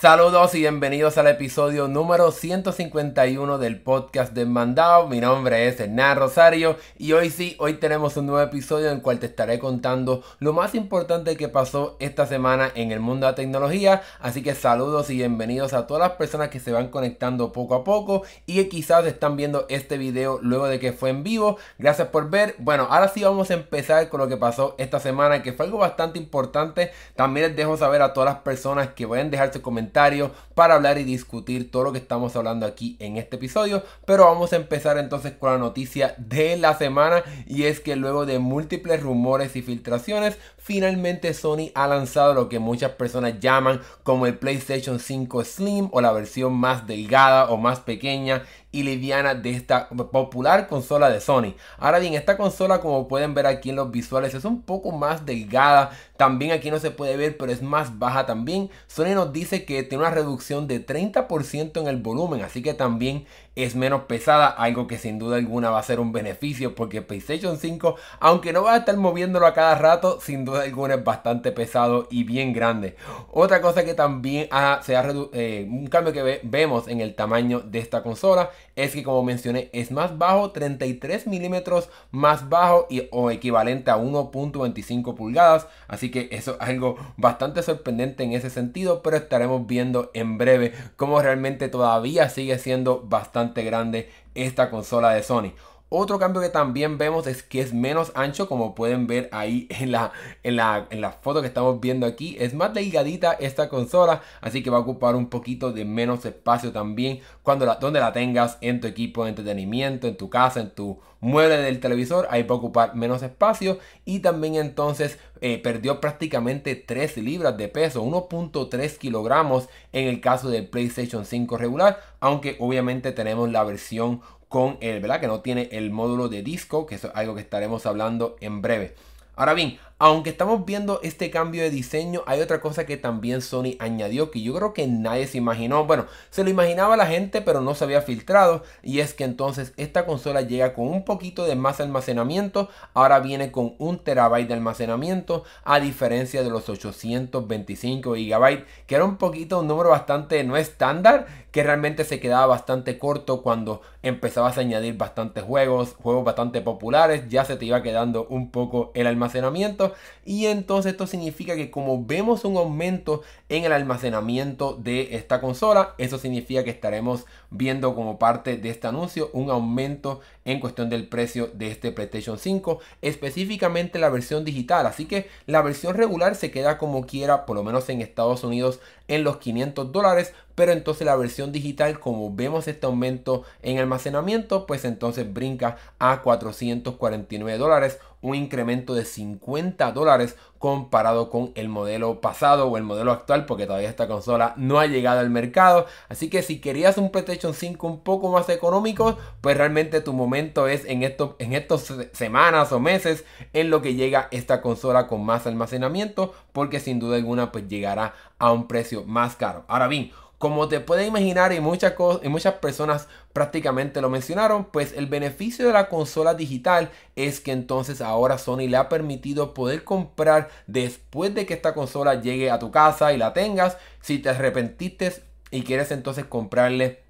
Saludos y bienvenidos al episodio número 151 del podcast de Mandado. Mi nombre es Hernán Rosario y hoy sí, hoy tenemos un nuevo episodio en el cual te estaré contando lo más importante que pasó esta semana en el mundo de la tecnología. Así que saludos y bienvenidos a todas las personas que se van conectando poco a poco y que quizás están viendo este video luego de que fue en vivo. Gracias por ver. Bueno, ahora sí vamos a empezar con lo que pasó esta semana, que fue algo bastante importante. También les dejo saber a todas las personas que pueden dejarse comentarios para hablar y discutir todo lo que estamos hablando aquí en este episodio. Pero vamos a empezar entonces con la noticia de la semana y es que luego de múltiples rumores y filtraciones, finalmente Sony ha lanzado lo que muchas personas llaman como el PlayStation 5 Slim o la versión más delgada o más pequeña y liviana de esta popular consola de Sony. Ahora bien, esta consola como pueden ver aquí en los visuales es un poco más delgada, también aquí no se puede ver pero es más baja también. Sony nos dice que tiene una reducción de 30% en el volumen, así que también es menos pesada, algo que sin duda alguna va a ser un beneficio porque PlayStation 5, aunque no va a estar moviéndolo a cada rato, sin duda alguna es bastante pesado y bien grande. Otra cosa que también se ha eh, un cambio que vemos en el tamaño de esta consola es que como mencioné es más bajo, 33 milímetros más bajo y, o equivalente a 1.25 pulgadas, así que eso es algo bastante sorprendente en ese sentido, pero estaremos viendo en breve cómo realmente todavía sigue siendo bastante grande esta consola de Sony. Otro cambio que también vemos es que es menos ancho, como pueden ver ahí en la, en la, en la foto que estamos viendo aquí. Es más delgadita esta consola, así que va a ocupar un poquito de menos espacio también cuando donde la tengas en tu equipo de entretenimiento, en tu casa, en tu mueble del televisor. Ahí va a ocupar menos espacio y también entonces eh, perdió prácticamente 3 libras de peso, 1.3 kilogramos en el caso del PlayStation 5 regular, aunque obviamente tenemos la versión con el, ¿verdad? Que no tiene el módulo de disco, que es algo que estaremos hablando en breve. Ahora bien, aunque estamos viendo este cambio de diseño, hay otra cosa que también Sony añadió que yo creo que nadie se imaginó. Bueno, se lo imaginaba la gente, pero no se había filtrado. Y es que entonces esta consola llega con un poquito de más almacenamiento. Ahora viene con un terabyte de almacenamiento, a diferencia de los 825 gigabytes, que era un poquito un número bastante no estándar, que realmente se quedaba bastante corto cuando empezabas a añadir bastantes juegos, juegos bastante populares. Ya se te iba quedando un poco el almacenamiento y entonces esto significa que como vemos un aumento en el almacenamiento de esta consola, eso significa que estaremos viendo como parte de este anuncio un aumento en cuestión del precio de este PlayStation 5, específicamente la versión digital. Así que la versión regular se queda como quiera, por lo menos en Estados Unidos, en los 500 dólares, pero entonces la versión digital, como vemos este aumento en almacenamiento, pues entonces brinca a 449 dólares, un incremento de 50 dólares comparado con el modelo pasado o el modelo actual, porque todavía esta consola no ha llegado al mercado. Así que si querías un PlayStation 5 un poco más económico, pues realmente tu momento es en estos en estos semanas o meses en lo que llega esta consola con más almacenamiento, porque sin duda alguna pues llegará a un precio más caro. Ahora bien, como te puedes imaginar y muchas, y muchas personas prácticamente lo mencionaron, pues el beneficio de la consola digital es que entonces ahora Sony le ha permitido poder comprar después de que esta consola llegue a tu casa y la tengas. Si te arrepentiste y quieres entonces comprarle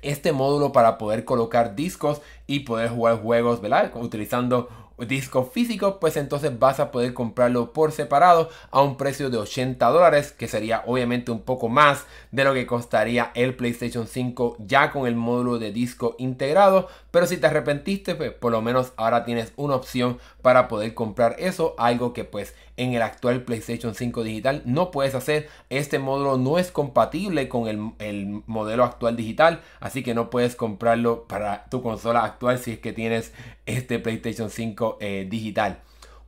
este módulo para poder colocar discos y poder jugar juegos, ¿verdad? Utilizando disco físico, pues entonces vas a poder comprarlo por separado a un precio de 80 dólares, que sería obviamente un poco más de lo que costaría el PlayStation 5 ya con el módulo de disco integrado. Pero si te arrepentiste, pues por lo menos ahora tienes una opción para poder comprar eso, algo que pues en el actual PlayStation 5 digital no puedes hacer. Este módulo no es compatible con el, el modelo actual digital, así que no puedes comprarlo para tu consola actual si es que tienes este PlayStation 5 eh, digital.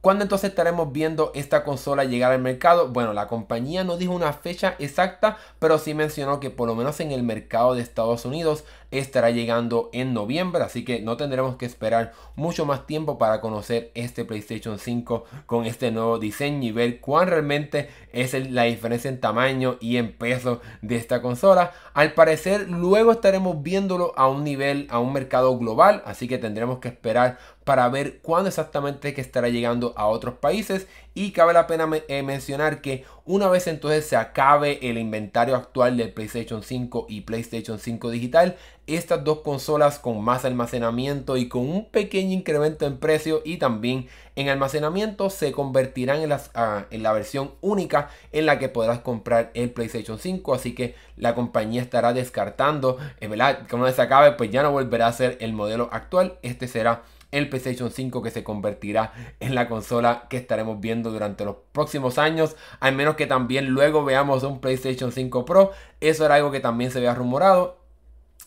¿Cuándo entonces estaremos viendo esta consola llegar al mercado? Bueno, la compañía no dijo una fecha exacta, pero sí mencionó que por lo menos en el mercado de Estados Unidos estará llegando en noviembre, así que no tendremos que esperar mucho más tiempo para conocer este PlayStation 5 con este nuevo diseño y ver cuán realmente es la diferencia en tamaño y en peso de esta consola. Al parecer luego estaremos viéndolo a un nivel, a un mercado global, así que tendremos que esperar para ver cuándo exactamente que estará llegando a otros países y cabe la pena eh, mencionar que una vez entonces se acabe el inventario actual del PlayStation 5 y PlayStation 5 digital, estas dos consolas con más almacenamiento y con un pequeño incremento en precio y también en almacenamiento se convertirán en, ah, en la versión única en la que podrás comprar el PlayStation 5. Así que la compañía estará descartando, eh, ¿verdad? Cuando se acabe, pues ya no volverá a ser el modelo actual. Este será el PlayStation 5 que se convertirá en la consola que estaremos viendo durante los próximos años, al menos que también luego veamos un PlayStation 5 Pro. Eso era algo que también se había rumorado.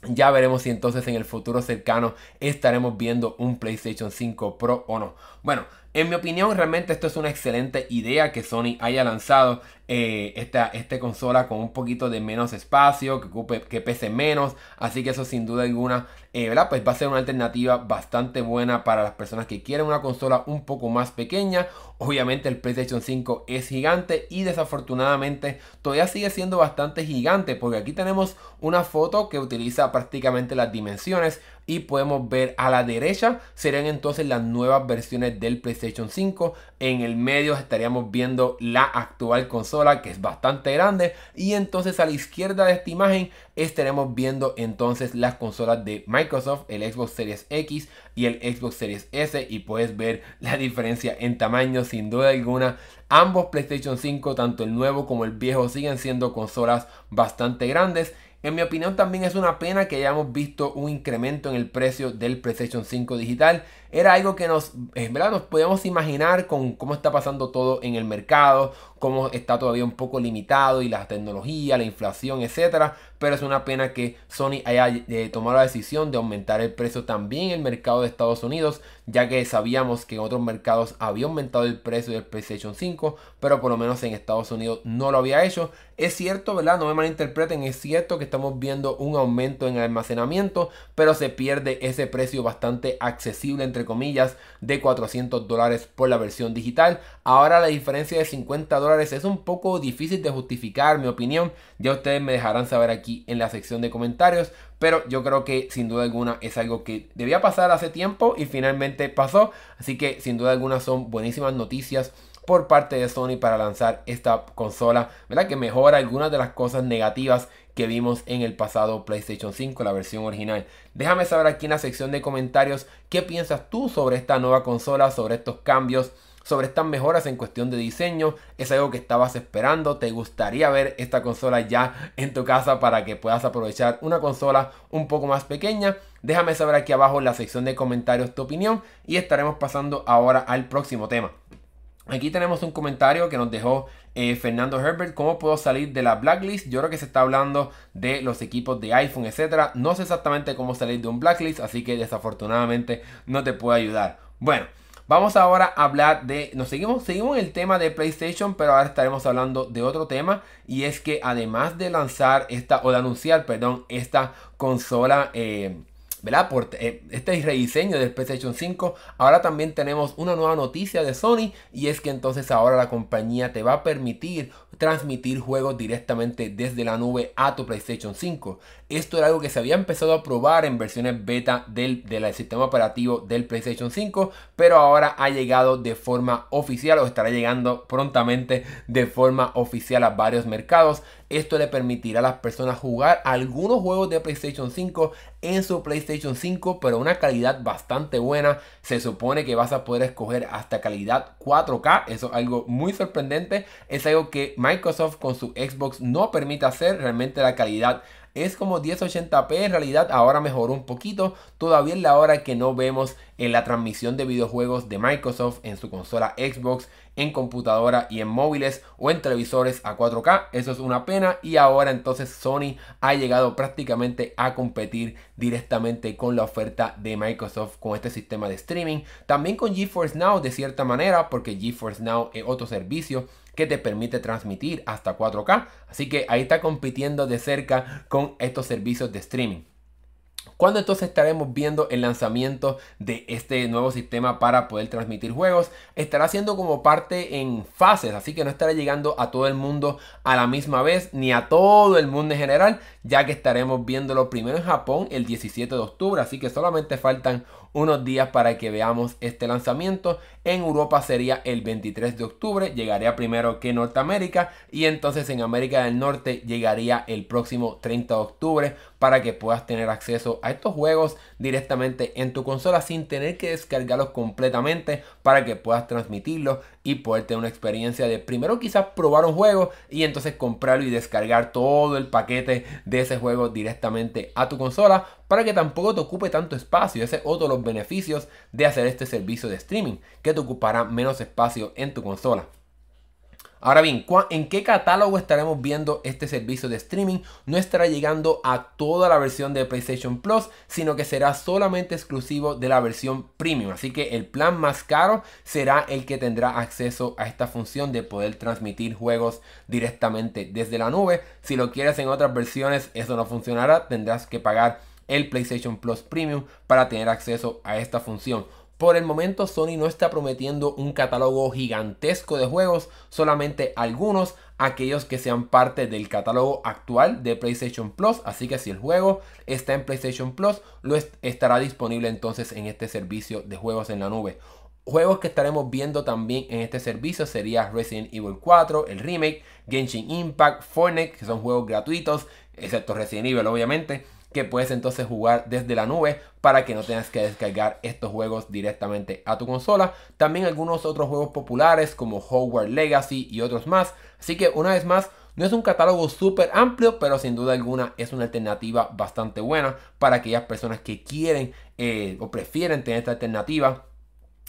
Ya veremos si entonces en el futuro cercano estaremos viendo un PlayStation 5 Pro o no. Bueno, en mi opinión, realmente esto es una excelente idea que Sony haya lanzado eh, esta, consola con un poquito de menos espacio, que, ocupe, que pese menos. Así que eso sin duda alguna, eh. Pues va a ser una alternativa bastante buena para las personas que quieren una consola un poco más pequeña. Obviamente el PlayStation 5 es gigante y desafortunadamente todavía sigue siendo bastante gigante porque aquí tenemos una foto que utiliza prácticamente las dimensiones y podemos ver a la derecha serían entonces las nuevas versiones del PlayStation 5. En el medio estaríamos viendo la actual consola que es bastante grande y entonces a la izquierda de esta imagen estaremos viendo entonces las consolas de Microsoft, el Xbox Series X y el Xbox Series S y puedes ver la diferencia en tamaño sin duda alguna. Ambos PlayStation 5, tanto el nuevo como el viejo, siguen siendo consolas bastante grandes en mi opinión también es una pena que hayamos visto un incremento en el precio del PlayStation 5 digital. Era algo que nos, eh, ¿verdad? nos podemos imaginar con cómo está pasando todo en el mercado, cómo está todavía un poco limitado y la tecnología, la inflación, etcétera. Pero es una pena que Sony haya eh, tomado la decisión de aumentar el precio también en el mercado de Estados Unidos, ya que sabíamos que en otros mercados había aumentado el precio del PlayStation 5, pero por lo menos en Estados Unidos no lo había hecho. Es cierto, ¿verdad? No me malinterpreten, es cierto que estamos viendo un aumento en el almacenamiento, pero se pierde ese precio bastante accesible, entre comillas, de 400 dólares por la versión digital. Ahora la diferencia de 50 dólares es un poco difícil de justificar, mi opinión. Ya ustedes me dejarán saber aquí en la sección de comentarios, pero yo creo que sin duda alguna es algo que debía pasar hace tiempo y finalmente pasó. Así que sin duda alguna son buenísimas noticias por parte de Sony para lanzar esta consola, ¿verdad? Que mejora algunas de las cosas negativas que vimos en el pasado PlayStation 5, la versión original. Déjame saber aquí en la sección de comentarios qué piensas tú sobre esta nueva consola, sobre estos cambios sobre estas mejoras en cuestión de diseño. Es algo que estabas esperando. Te gustaría ver esta consola ya en tu casa para que puedas aprovechar una consola un poco más pequeña. Déjame saber aquí abajo en la sección de comentarios tu opinión y estaremos pasando ahora al próximo tema. Aquí tenemos un comentario que nos dejó eh, Fernando Herbert. ¿Cómo puedo salir de la blacklist? Yo creo que se está hablando de los equipos de iPhone, etcétera. No sé exactamente cómo salir de un blacklist, así que desafortunadamente no te puedo ayudar. Bueno, vamos ahora a hablar de. Nos seguimos, seguimos en el tema de PlayStation, pero ahora estaremos hablando de otro tema. Y es que además de lanzar esta, o de anunciar, perdón, esta consola. Eh, ¿verdad? Por eh, este rediseño del PlayStation 5, ahora también tenemos una nueva noticia de Sony y es que entonces ahora la compañía te va a permitir transmitir juegos directamente desde la nube a tu PlayStation 5. Esto era algo que se había empezado a probar en versiones beta del, del sistema operativo del PlayStation 5, pero ahora ha llegado de forma oficial o estará llegando prontamente de forma oficial a varios mercados. Esto le permitirá a las personas jugar algunos juegos de PlayStation 5 en su PlayStation 5, pero una calidad bastante buena. Se supone que vas a poder escoger hasta calidad 4K. Eso es algo muy sorprendente. Es algo que Microsoft con su Xbox no permite hacer. Realmente la calidad es como 1080p en realidad ahora mejoró un poquito. Todavía es la hora que no vemos en la transmisión de videojuegos de Microsoft en su consola Xbox en computadora y en móviles o en televisores a 4K eso es una pena. Y ahora entonces Sony ha llegado prácticamente a competir directamente con la oferta de Microsoft con este sistema de streaming. También con GeForce Now de cierta manera porque GeForce Now es otro servicio que te permite transmitir hasta 4K. Así que ahí está compitiendo de cerca con estos servicios de streaming. ¿Cuándo entonces estaremos viendo el lanzamiento de este nuevo sistema para poder transmitir juegos? Estará siendo como parte en fases, así que no estará llegando a todo el mundo a la misma vez, ni a todo el mundo en general, ya que estaremos viéndolo primero en Japón el 17 de octubre, así que solamente faltan unos días para que veamos este lanzamiento. En Europa sería el 23 de octubre, llegaría primero que Norteamérica y entonces en América del Norte llegaría el próximo 30 de octubre para que puedas tener acceso a estos juegos directamente en tu consola sin tener que descargarlos completamente para que puedas transmitirlos y poder tener una experiencia de primero quizás probar un juego y entonces comprarlo y descargar todo el paquete de ese juego directamente a tu consola para que tampoco te ocupe tanto espacio. Ese es otro de los beneficios de hacer este servicio de streaming, que te ocupará menos espacio en tu consola. Ahora bien, ¿en qué catálogo estaremos viendo este servicio de streaming? No estará llegando a toda la versión de PlayStation Plus, sino que será solamente exclusivo de la versión Premium. Así que el plan más caro será el que tendrá acceso a esta función de poder transmitir juegos directamente desde la nube. Si lo quieres en otras versiones, eso no funcionará. Tendrás que pagar el PlayStation Plus Premium para tener acceso a esta función. Por el momento Sony no está prometiendo un catálogo gigantesco de juegos, solamente algunos, aquellos que sean parte del catálogo actual de PlayStation Plus, así que si el juego está en PlayStation Plus, lo estará disponible entonces en este servicio de juegos en la nube. Juegos que estaremos viendo también en este servicio sería Resident Evil 4, el remake, Genshin Impact, Fortnite, que son juegos gratuitos, excepto Resident Evil obviamente que puedes entonces jugar desde la nube para que no tengas que descargar estos juegos directamente a tu consola. También algunos otros juegos populares como Hogwarts Legacy y otros más. Así que una vez más, no es un catálogo súper amplio, pero sin duda alguna es una alternativa bastante buena para aquellas personas que quieren eh, o prefieren tener esta alternativa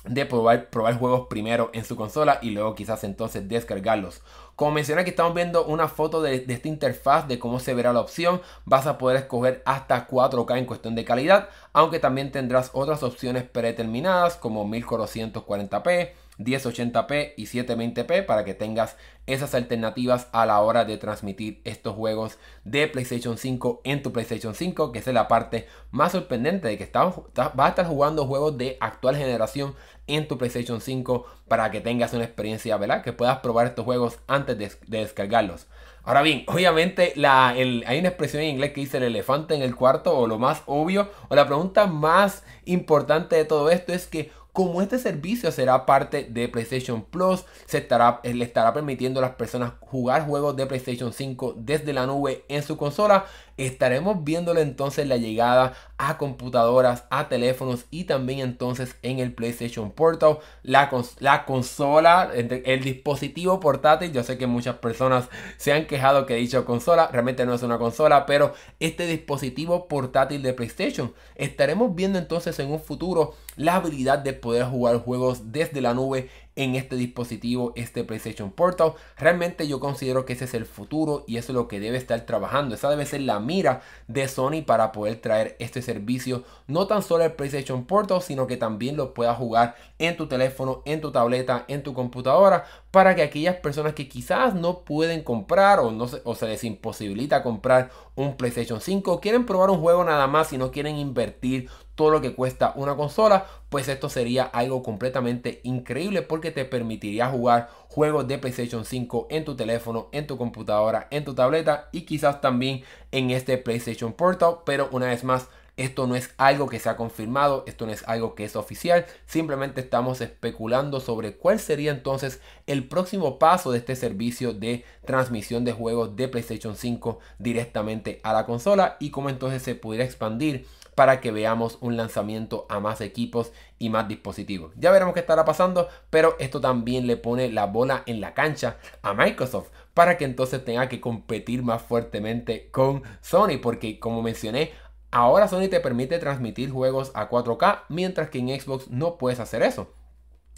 de probar, probar juegos primero en su consola y luego quizás entonces descargarlos. Como mencioné aquí estamos viendo una foto de, esta interfaz de cómo se verá la opción. Vas a poder escoger hasta 4K en cuestión de calidad, aunque también tendrás otras opciones predeterminadas como 1440p, 1080p y 720p para que tengas esas alternativas a la hora de transmitir estos juegos de PlayStation 5 en tu PlayStation 5, que es la parte más sorprendente de que vas a estar jugando juegos de actual generación en tu PlayStation 5 para que tengas una experiencia, ¿verdad? Que puedas probar estos juegos antes de, descargarlos. Ahora bien, obviamente hay una expresión en inglés que dice el elefante en el cuarto o lo más obvio o la pregunta más importante de todo esto es que como este servicio será parte de PlayStation Plus, se estará, le estará permitiendo a las personas jugar juegos de PlayStation 5 desde la nube en su consola estaremos viéndole entonces la llegada a computadoras, a teléfonos y también entonces en el PlayStation Portal, la, la consola, el dispositivo portátil. Yo sé que muchas personas se han quejado que he dicho consola, realmente no es una consola, pero este dispositivo portátil de PlayStation. Estaremos viendo entonces en un futuro la habilidad de poder jugar juegos desde la nube en este dispositivo, este PlayStation Portal. Realmente yo considero que ese es el futuro y eso es lo que debe estar trabajando. Esa debe ser la mira de Sony para poder traer este servicio, no tan solo el PlayStation Portal, sino que también lo puedas jugar en tu teléfono, en tu tableta, en tu computadora, para que aquellas personas que quizás no pueden comprar o, no se, o se les imposibilita comprar un PlayStation 5, quieren probar un juego nada más y no quieren invertir todo lo que cuesta una consola, pues esto sería algo completamente increíble porque te permitiría jugar juegos de PlayStation 5 en tu teléfono, en tu computadora, en tu tableta y quizás también en este PlayStation Portal, pero una vez más esto no es algo que se ha confirmado, esto no es algo que es oficial, simplemente estamos especulando sobre cuál sería entonces el próximo paso de este servicio de transmisión de juegos de PlayStation 5 directamente a la consola y cómo entonces se pudiera expandir para que veamos un lanzamiento a más equipos y más dispositivos. Ya veremos qué estará pasando, pero esto también le pone la bola en la cancha a Microsoft para que entonces tenga que competir más fuertemente con Sony, porque como mencioné, ahora Sony te permite transmitir juegos a 4K, mientras que en Xbox no puedes hacer eso.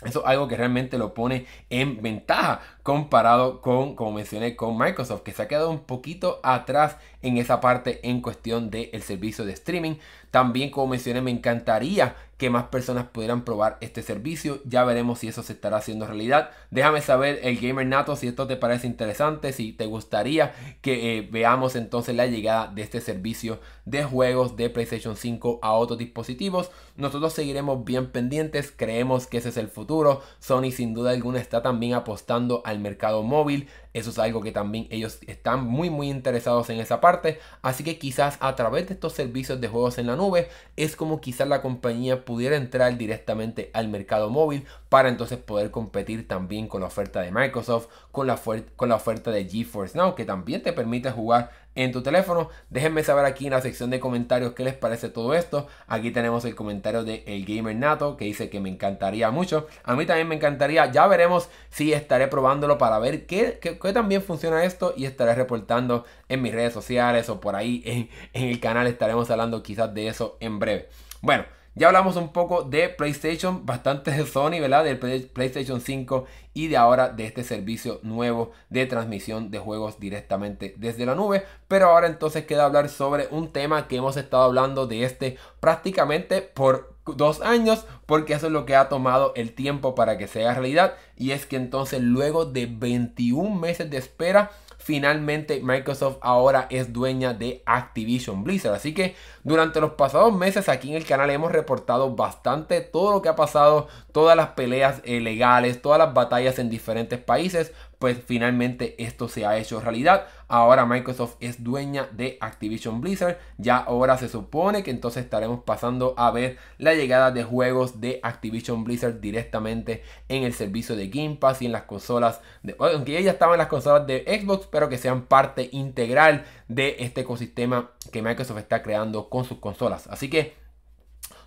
Eso es algo que realmente lo pone en ventaja comparado con, como mencioné, con Microsoft, que se ha quedado un poquito atrás en esa parte en cuestión del servicio de streaming. También, como mencioné, me encantaría que más personas pudieran probar este servicio. Ya veremos si eso se estará haciendo realidad. Déjame saber, el gamer nato, si esto te parece interesante, si te gustaría que eh, veamos entonces la llegada de este servicio de juegos de PlayStation 5 a otros dispositivos. Nosotros seguiremos bien pendientes, creemos que ese es el futuro. Sony sin duda alguna está también apostando al mercado móvil. Eso es algo que también ellos están muy muy interesados en esa parte. Así que quizás a través de estos servicios de juegos en la nube es como quizás la compañía pudiera entrar directamente al mercado móvil para entonces poder competir también con la oferta de Microsoft, con la, con la oferta de GeForce Now que también te permite jugar en tu teléfono. Déjenme saber aquí en la sección de comentarios qué les parece todo esto. Aquí tenemos el comentario de El Gamer Nato que dice que me encantaría mucho. A mí también me encantaría. Ya veremos si estaré probándolo para ver qué, qué, también funciona esto y estaré reportando en mis redes sociales o por ahí en, en el canal. Estaremos hablando quizás de eso en breve. Bueno. Ya hablamos un poco de PlayStation, bastante de Sony, ¿verdad? Del PlayStation 5 y de ahora de este servicio nuevo de transmisión de juegos directamente desde la nube. Pero ahora entonces queda hablar sobre un tema que hemos estado hablando de este prácticamente por dos años porque eso es lo que ha tomado el tiempo para que sea realidad y es que entonces luego de 21 meses de espera finalmente Microsoft ahora es dueña de Activision Blizzard. Así que durante los pasados meses aquí en el canal hemos reportado bastante todo lo que ha pasado, todas las peleas eh, legales, todas las batallas en diferentes países pues finalmente esto se ha hecho realidad. Ahora Microsoft es dueña de Activision Blizzard. Ya ahora se supone que entonces estaremos pasando a ver la llegada de juegos de Activision Blizzard directamente en el servicio de Game Pass y en las consolas. De, aunque ya estaban en las consolas de Xbox, pero que sean parte integral de este ecosistema que Microsoft está creando con sus consolas. Así que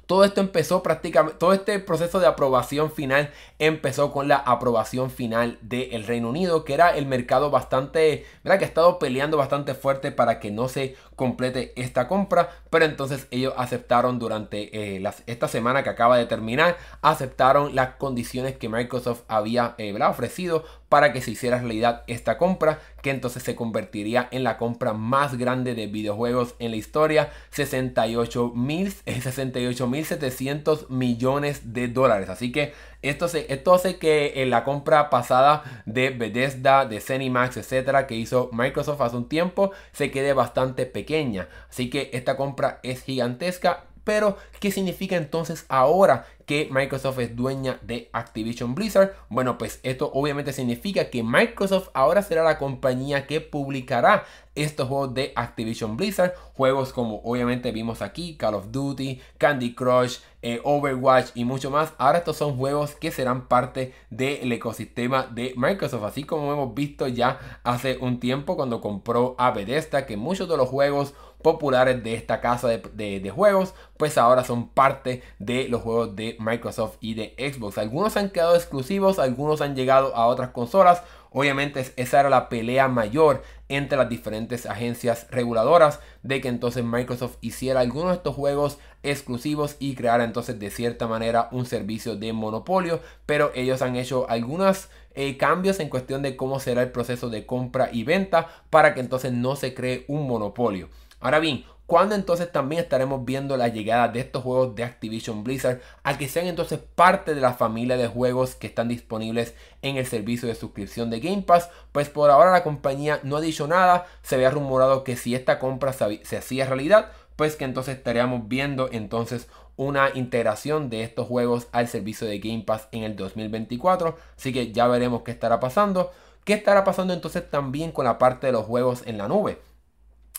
todo esto empezó prácticamente, todo este proceso de aprobación final empezó con la aprobación final del Reino Unido, que era el mercado bastante, ¿verdad? Que ha estado peleando bastante fuerte para que no se complete esta compra, pero entonces ellos aceptaron durante eh, esta semana que acaba de terminar, aceptaron las condiciones que Microsoft había eh, ofrecido para que se hiciera realidad esta compra, que entonces se convertiría en la compra más grande de videojuegos en la historia, 68 mil 700 eh, millones de dólares. Así que esto, se, esto hace que en la compra pasada de Bethesda, de Cenimax, etcétera, que hizo Microsoft hace un tiempo, se quede bastante pequeña. Así que esta compra es gigantesca pero, ¿qué significa entonces ahora que Microsoft es dueña de Activision Blizzard? Bueno, pues esto obviamente significa que Microsoft ahora será la compañía que publicará estos juegos de Activision Blizzard. Juegos como obviamente vimos aquí, Call of Duty, Candy Crush, eh, Overwatch y mucho más. Ahora estos son juegos que serán parte del ecosistema de Microsoft. Así como hemos visto ya hace un tiempo cuando compró a Bethesda que muchos de los juegos populares de esta casa de, juegos, pues ahora son parte de los juegos de Microsoft y de Xbox. Algunos han quedado exclusivos, algunos han llegado a otras consolas. Obviamente esa era la pelea mayor entre las diferentes agencias reguladoras de que entonces Microsoft hiciera algunos de estos juegos exclusivos y creara entonces de cierta manera un servicio de monopolio. Pero ellos han hecho algunos eh, cambios en cuestión de cómo será el proceso de compra y venta para que entonces no se cree un monopolio. Ahora bien, ¿cuándo entonces también estaremos viendo la llegada de estos juegos de Activision Blizzard a que sean entonces parte de la familia de juegos que están disponibles en el servicio de suscripción de Game Pass? Pues por ahora la compañía no ha dicho nada, se había rumorado que si esta compra se, se hacía realidad, pues que entonces estaríamos viendo entonces una integración de estos juegos al servicio de Game Pass en el 2024. Así que ya veremos qué estará pasando. ¿Qué estará pasando entonces también con la parte de los juegos en la nube?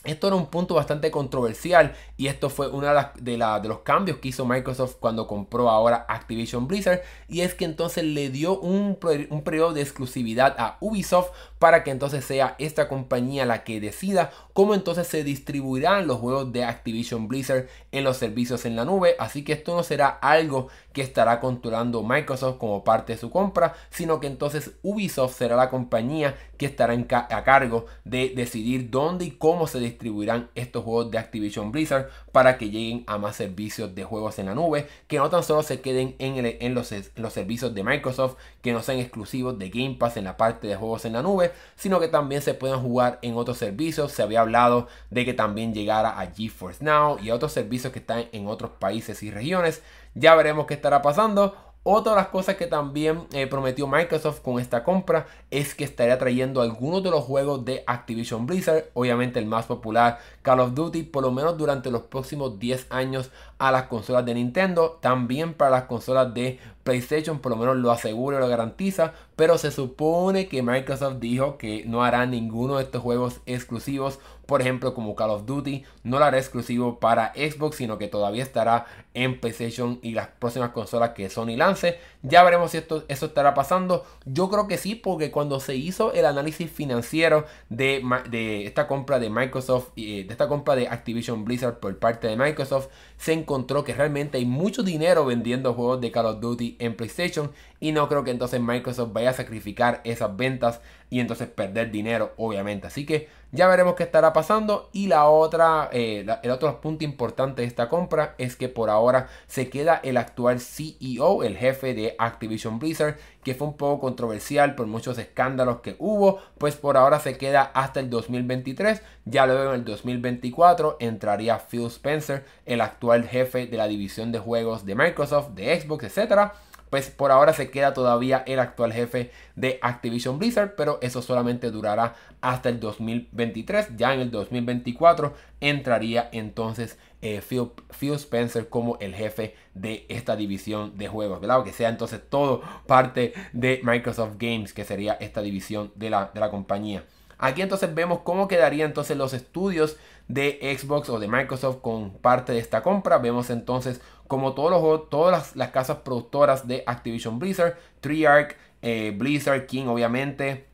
Esto era un punto bastante controversial y esto fue uno de, los cambios que hizo Microsoft cuando compró ahora Activision Blizzard y es que entonces le dio un, periodo de exclusividad a Ubisoft para que entonces sea esta compañía la que decida cómo entonces se distribuirán los juegos de Activision Blizzard en los servicios en la nube. Así que esto no será algo que estará controlando Microsoft como parte de su compra, sino que entonces Ubisoft será la compañía que estará a cargo de decidir dónde y cómo se distribuirán estos juegos de Activision Blizzard para que lleguen a más servicios de juegos en la nube, que no tan solo se queden en, los, los servicios de Microsoft, que no sean exclusivos de Game Pass en la parte de juegos en la nube, sino que también se puedan jugar en otros servicios. Se había hablado de que también llegara a GeForce Now y a otros servicios que están en otros países y regiones. Ya veremos qué estará pasando. Otra de las cosas que también eh, prometió Microsoft con esta compra es que estaría trayendo algunos de los juegos de Activision Blizzard, obviamente el más popular Call of Duty, por lo menos durante los próximos 10 años a las consolas de Nintendo, también para las consolas de PlayStation, por lo menos lo asegura y lo garantiza, pero se supone que Microsoft dijo que no hará ninguno de estos juegos exclusivos por ejemplo como Call of Duty, no lo hará exclusivo para Xbox, sino que todavía estará en PlayStation y las próximas consolas que Sony lance. Ya veremos si esto, eso estará pasando. Yo creo que sí, porque cuando se hizo el análisis financiero de, de esta compra de Microsoft, y eh, de esta compra de Activision Blizzard por parte de Microsoft, se encontró que realmente hay mucho dinero vendiendo juegos de Call of Duty en PlayStation y no creo que entonces Microsoft vaya a sacrificar esas ventas y entonces perder dinero, obviamente. Así que ya veremos qué estará pasando. Y la otra, eh, el otro punto importante de esta compra es que por ahora se queda el actual CEO, el jefe de Activision Blizzard, que fue un poco controversial por muchos escándalos que hubo. Pues por ahora se queda hasta el 2023. Ya luego en el 2024 entraría Phil Spencer, el actual jefe de la división de juegos de Microsoft, de Xbox, etcétera pues por ahora se queda todavía el actual jefe de Activision Blizzard, pero eso solamente durará hasta el 2023. Ya en el 2024 entraría entonces eh, Phil, Spencer como el jefe de esta división de juegos, ¿verdad? Que sea entonces todo parte de Microsoft Games, que sería esta división de la, de la compañía. Aquí entonces vemos cómo quedarían entonces los estudios de Xbox o de Microsoft con parte de esta compra. Vemos entonces como todos los, todas las, casas productoras de Activision Blizzard, Treyarch, eh, Blizzard King obviamente,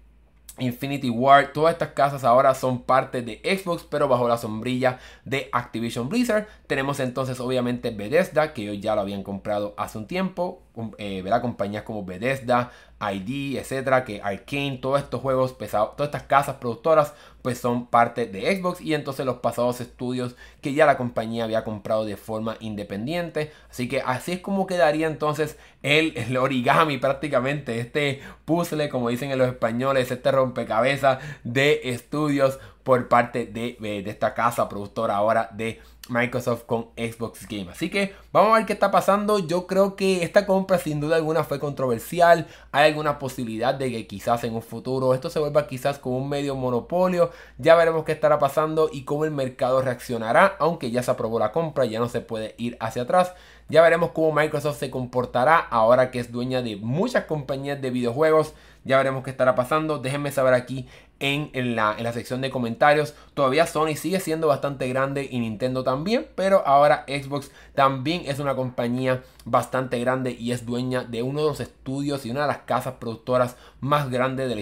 Infinity Ward, todas estas casas ahora son parte de Xbox, pero bajo la sombrilla de Activision Blizzard. Tenemos entonces obviamente Bethesda, que ellos ya lo habían comprado hace un tiempo. Eh, compañías como Bethesda, ID, etcétera, que Arkane, todos estos juegos pesados, todas estas casas productoras, pues son parte de Xbox y entonces los pasados estudios que ya la compañía había comprado de forma independiente. Así que así es como quedaría entonces el, el origami prácticamente, este puzzle, como dicen en los españoles, este rompecabezas de estudios por parte de, de esta casa productora ahora de Microsoft con Xbox Game. Así que vamos a ver qué está pasando. Yo creo que esta compra sin duda alguna fue controversial. Hay alguna posibilidad de que quizás en un futuro esto se vuelva quizás como un medio monopolio. Ya veremos qué estará pasando y cómo el mercado reaccionará. Aunque ya se aprobó la compra, ya no se puede ir hacia atrás. Ya veremos cómo Microsoft se comportará ahora que es dueña de muchas compañías de videojuegos. Ya veremos qué estará pasando. Déjenme saber aquí en, la, en la sección de comentarios. Todavía Sony sigue siendo bastante grande y Nintendo también, pero ahora Xbox también es una compañía bastante grande y es dueña de uno de los estudios y una de las casas productoras más grandes de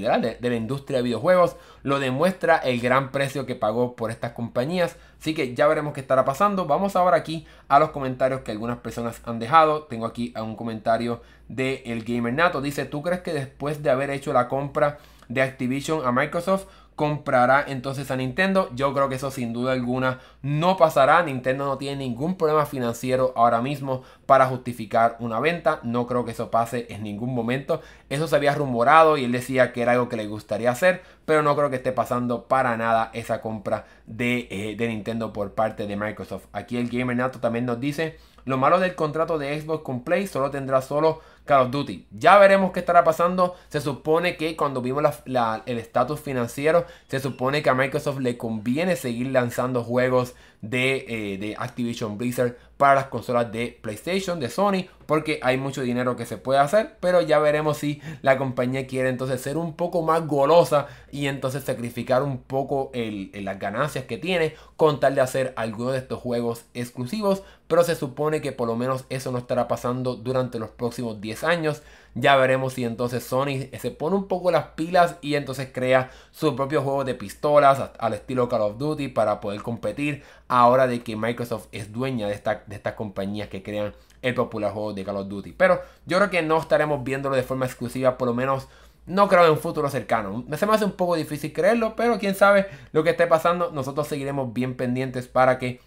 la, de, la, industria de videojuegos. Lo demuestra el gran precio que pagó por estas compañías. Así que ya veremos qué estará pasando. Vamos ahora aquí a los comentarios que algunas personas han dejado. Tengo aquí un comentario de El Gamer Nato. Dice, ¿tú crees que después de haber hecho la compra de Activision a Microsoft, comprará entonces a Nintendo. Yo creo que eso sin duda alguna no pasará. Nintendo no tiene ningún problema financiero ahora mismo para justificar una venta. No creo que eso pase en ningún momento. Eso se había rumorado y él decía que era algo que le gustaría hacer, pero no creo que esté pasando para nada esa compra de, eh, Nintendo por parte de Microsoft. Aquí el Gamer Nato también nos dice, lo malo del contrato de Xbox con Play solo tendrá solo Call of Duty. Ya veremos qué estará pasando. Se supone que cuando vimos el estatus financiero, se supone que a Microsoft le conviene seguir lanzando juegos de, eh, Activision Blizzard para las consolas de PlayStation, de Sony, porque hay mucho dinero que se puede hacer, pero ya veremos si la compañía quiere entonces ser un poco más golosa y entonces sacrificar un poco las ganancias que tiene con tal de hacer algunos de estos juegos exclusivos, pero se supone que por lo menos eso no estará pasando durante los próximos 10 años. Ya veremos si entonces Sony se pone un poco las pilas y entonces crea su propio juego de pistolas al estilo Call of Duty para poder competir ahora de que Microsoft es dueña de, esta, de estas compañías que crean el popular juego de Call of Duty. Pero yo creo que no estaremos viéndolo de forma exclusiva por lo menos no creo en un futuro cercano. Se me hace un poco difícil creerlo, pero quién sabe lo que esté pasando. Nosotros seguiremos bien pendientes para que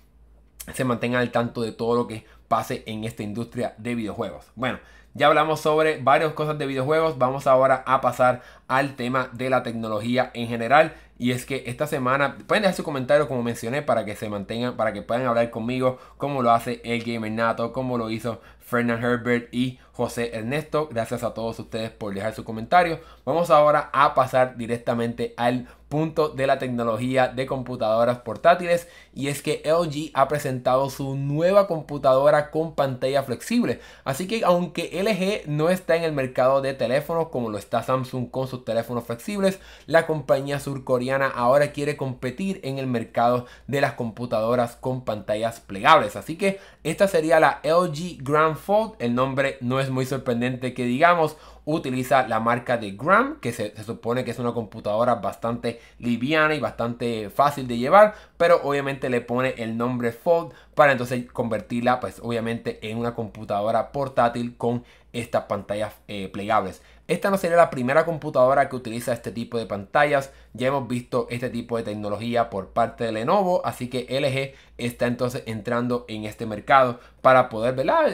se mantengan al tanto de todo lo que pase en esta industria de videojuegos. Bueno, ya hablamos sobre varias cosas de videojuegos. Vamos ahora a pasar al tema de la tecnología en general. Y es que esta semana pueden dejar su comentario como mencioné para que se mantengan, para que puedan hablar conmigo como lo hace el Gamer Nato, como lo hizo Fernand Herbert y José Ernesto. Gracias a todos ustedes por dejar su comentario. Vamos ahora a pasar directamente al punto de la tecnología de computadoras portátiles y es que LG ha presentado su nueva computadora con pantalla flexible. Así que aunque LG no está en el mercado de teléfonos como lo está Samsung con sus teléfonos flexibles, la compañía surcoreana ahora quiere competir en el mercado de las computadoras con pantallas plegables. Así que esta sería la LG Grand Fold. El nombre no es muy sorprendente que digamos utiliza la marca de Gram, que se, supone que es una computadora bastante liviana y bastante fácil de llevar, pero obviamente le pone el nombre Fold para entonces convertirla pues obviamente en una computadora portátil con estas pantallas eh, plegables. Esta no sería la primera computadora que utiliza este tipo de pantallas. Ya hemos visto este tipo de tecnología por parte de Lenovo, así que LG está entonces entrando en este mercado para poder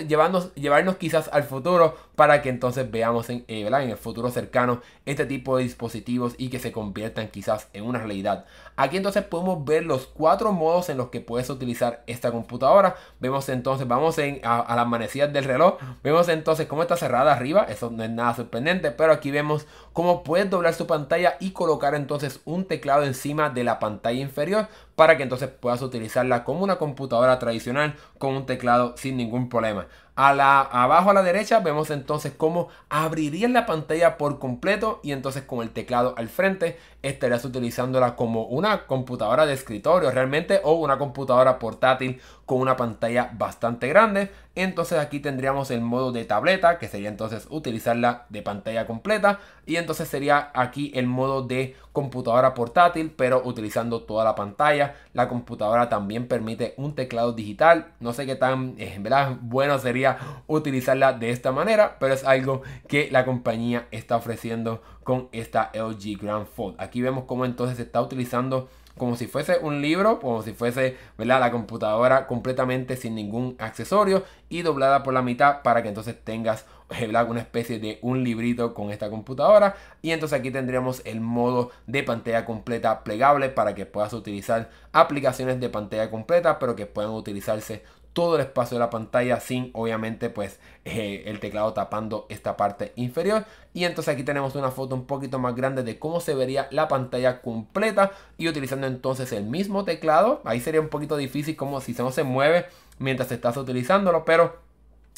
Llevarnos, llevarnos quizás al futuro para que entonces veamos en, eh, en el futuro cercano este tipo de dispositivos y que se conviertan quizás en una realidad. Aquí entonces podemos ver los cuatro modos en los que puedes utilizar esta computadora. Vemos entonces, vamos en, a, a las manecillas del reloj, vemos entonces cómo está cerrada arriba, eso no es nada sorprendente, pero aquí vemos cómo puedes doblar su pantalla y colocar entonces un teclado encima de la pantalla inferior para que entonces puedas utilizarla como una computadora tradicional con un teclado sin ningún problema. A la, abajo a la derecha vemos entonces cómo abrirías la pantalla por completo y entonces con el teclado al frente estarías utilizándola como una computadora de escritorio realmente o una computadora portátil con una pantalla bastante grande. Entonces aquí tendríamos el modo de tableta que sería entonces utilizarla de pantalla completa y entonces sería aquí el modo de computadora portátil pero utilizando toda la pantalla. La computadora también permite un teclado digital. No sé qué tan eh, ¿verdad? bueno sería utilizarla de esta manera, pero es algo que la compañía está ofreciendo con esta LG Grand Fold. Aquí vemos cómo entonces se está utilizando como si fuese un libro, como si fuese ¿verdad? la computadora completamente sin ningún accesorio y doblada por la mitad para que entonces tengas una especie de un librito con esta computadora. Y entonces aquí tendríamos el modo de pantalla completa plegable para que puedas utilizar aplicaciones de pantalla completa pero que puedan utilizarse todo el espacio de la pantalla sin obviamente pues eh, el teclado tapando esta parte inferior. Y entonces aquí tenemos una foto un poquito más grande de cómo se vería la pantalla completa. Y utilizando entonces el mismo teclado ahí sería un poquito difícil como si no se mueve mientras estás utilizándolo pero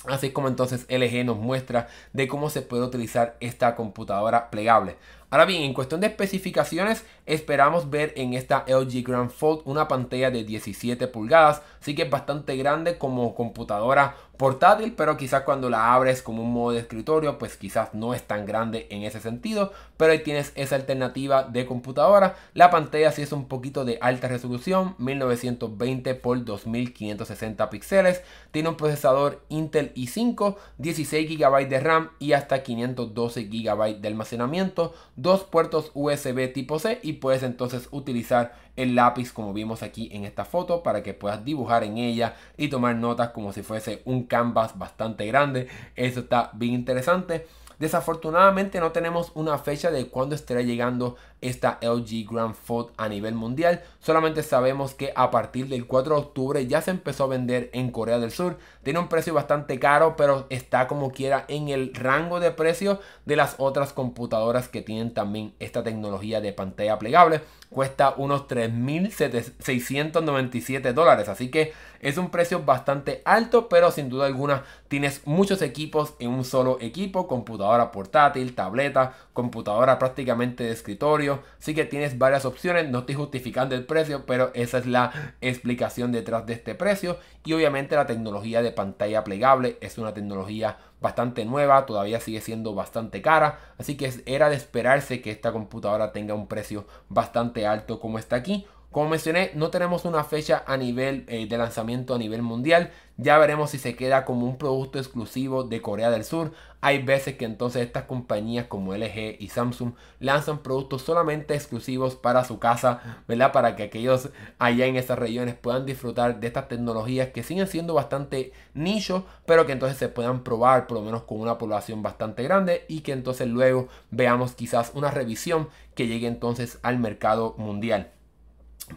Así como entonces LG nos muestra de cómo se puede utilizar esta computadora plegable. Ahora bien, en cuestión de especificaciones, esperamos ver en esta LG Grand Fold una pantalla de 17 pulgadas, sí que es bastante grande como computadora portátil, pero quizás cuando la abres como un modo de escritorio, pues quizás no es tan grande en ese sentido, pero ahí tienes esa alternativa de computadora. La pantalla sí es un poquito de alta resolución, 1920 x 2560 píxeles, tiene un procesador Intel i5, 16 GB de RAM y hasta 512 GB de almacenamiento, dos puertos USB tipo C y puedes entonces utilizar el lápiz como vimos aquí en esta foto para que puedas dibujar en ella y tomar notas como si fuese un canvas bastante grande. Eso está bien interesante. Desafortunadamente no tenemos una fecha de cuándo estará llegando esta LG Grand Fold a nivel mundial. Solamente sabemos que a partir del 4 de octubre ya se empezó a vender en Corea del Sur. Tiene un precio bastante caro, pero está como quiera en el rango de precio de las otras computadoras que tienen también esta tecnología de pantalla plegable. Cuesta unos 3.697 dólares. Así que es un precio bastante alto, pero sin duda alguna tienes muchos equipos en un solo equipo. Computadora portátil, tableta, computadora prácticamente de escritorio. Así que tienes varias opciones. No estoy justificando el precio, pero esa es la explicación detrás de este precio. Y obviamente la tecnología de pantalla plegable es una tecnología bastante nueva, todavía sigue siendo bastante cara, así que era de esperarse que esta computadora tenga un precio bastante alto como está aquí. Como mencioné, no tenemos una fecha a nivel eh, de lanzamiento a nivel mundial. Ya veremos si se queda como un producto exclusivo de Corea del Sur. Hay veces que entonces estas compañías como LG y Samsung lanzan productos solamente exclusivos para su casa, ¿verdad? Para que aquellos allá en esas regiones puedan disfrutar de estas tecnologías que siguen siendo bastante nicho, pero que entonces se puedan probar por lo menos con una población bastante grande y que entonces luego veamos quizás una revisión que llegue entonces al mercado mundial.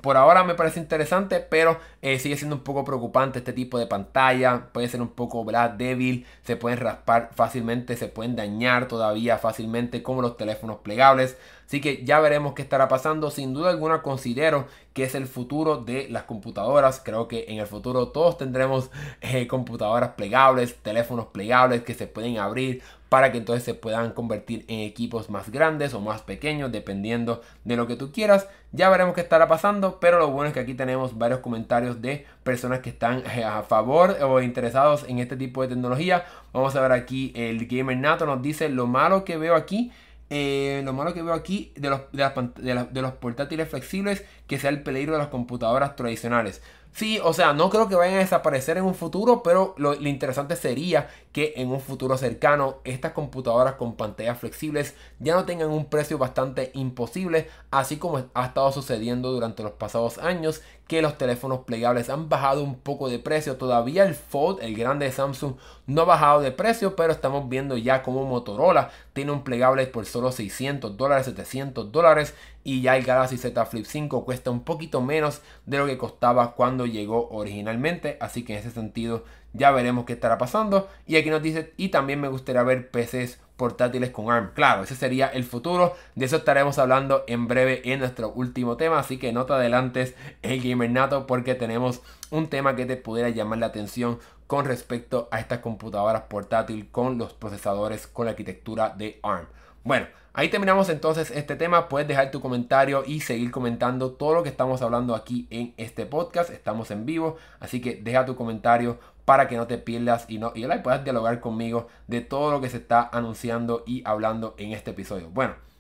Por ahora me parece interesante, pero eh, sigue siendo un poco preocupante este tipo de pantalla. Puede ser un poco débil, se pueden raspar fácilmente, se pueden dañar todavía fácilmente como los teléfonos plegables. Así que ya veremos qué estará pasando. Sin duda alguna considero que es el futuro de las computadoras. Creo que en el futuro todos tendremos eh, computadoras plegables, teléfonos plegables que se pueden abrir para que entonces se puedan convertir en equipos más grandes o más pequeños dependiendo de lo que tú quieras. Ya veremos qué estará pasando, pero lo bueno es que aquí tenemos varios comentarios de personas que están eh, a favor o interesados en este tipo de tecnología. Vamos a ver aquí, el Gamer Nato nos dice lo malo que veo aquí eh, lo malo que veo aquí de los, de, los portátiles flexibles que sea el peligro de las computadoras tradicionales. Sí, o sea, no creo que vayan a desaparecer en un futuro, pero lo, interesante sería que en un futuro cercano estas computadoras con pantallas flexibles ya no tengan un precio bastante imposible, así como ha estado sucediendo durante los pasados años, que los teléfonos plegables han bajado un poco de precio. Todavía el Fold, el grande de Samsung, no ha bajado de precio, pero estamos viendo ya como Motorola tiene un plegable por solo 600 dólares, 700 dólares y ya el Galaxy Z Flip 5 cuesta un poquito menos de lo que costaba cuando llegó originalmente, así que en ese sentido ya veremos qué estará pasando. Y aquí nos dice, y también me gustaría ver PCs portátiles con ARM. Claro, ese sería el futuro. De eso estaremos hablando en breve en nuestro último tema. Así que no te adelantes el Gamer Nato porque tenemos un tema que te pudiera llamar la atención con respecto a estas computadoras portátiles con los procesadores con la arquitectura de ARM. Bueno, ahí terminamos entonces este tema. Puedes dejar tu comentario y seguir comentando todo lo que estamos hablando aquí en este podcast. Estamos en vivo, así que deja tu comentario para que no te pierdas y, no, y puedas dialogar conmigo de todo lo que se está anunciando y hablando en este episodio. Bueno.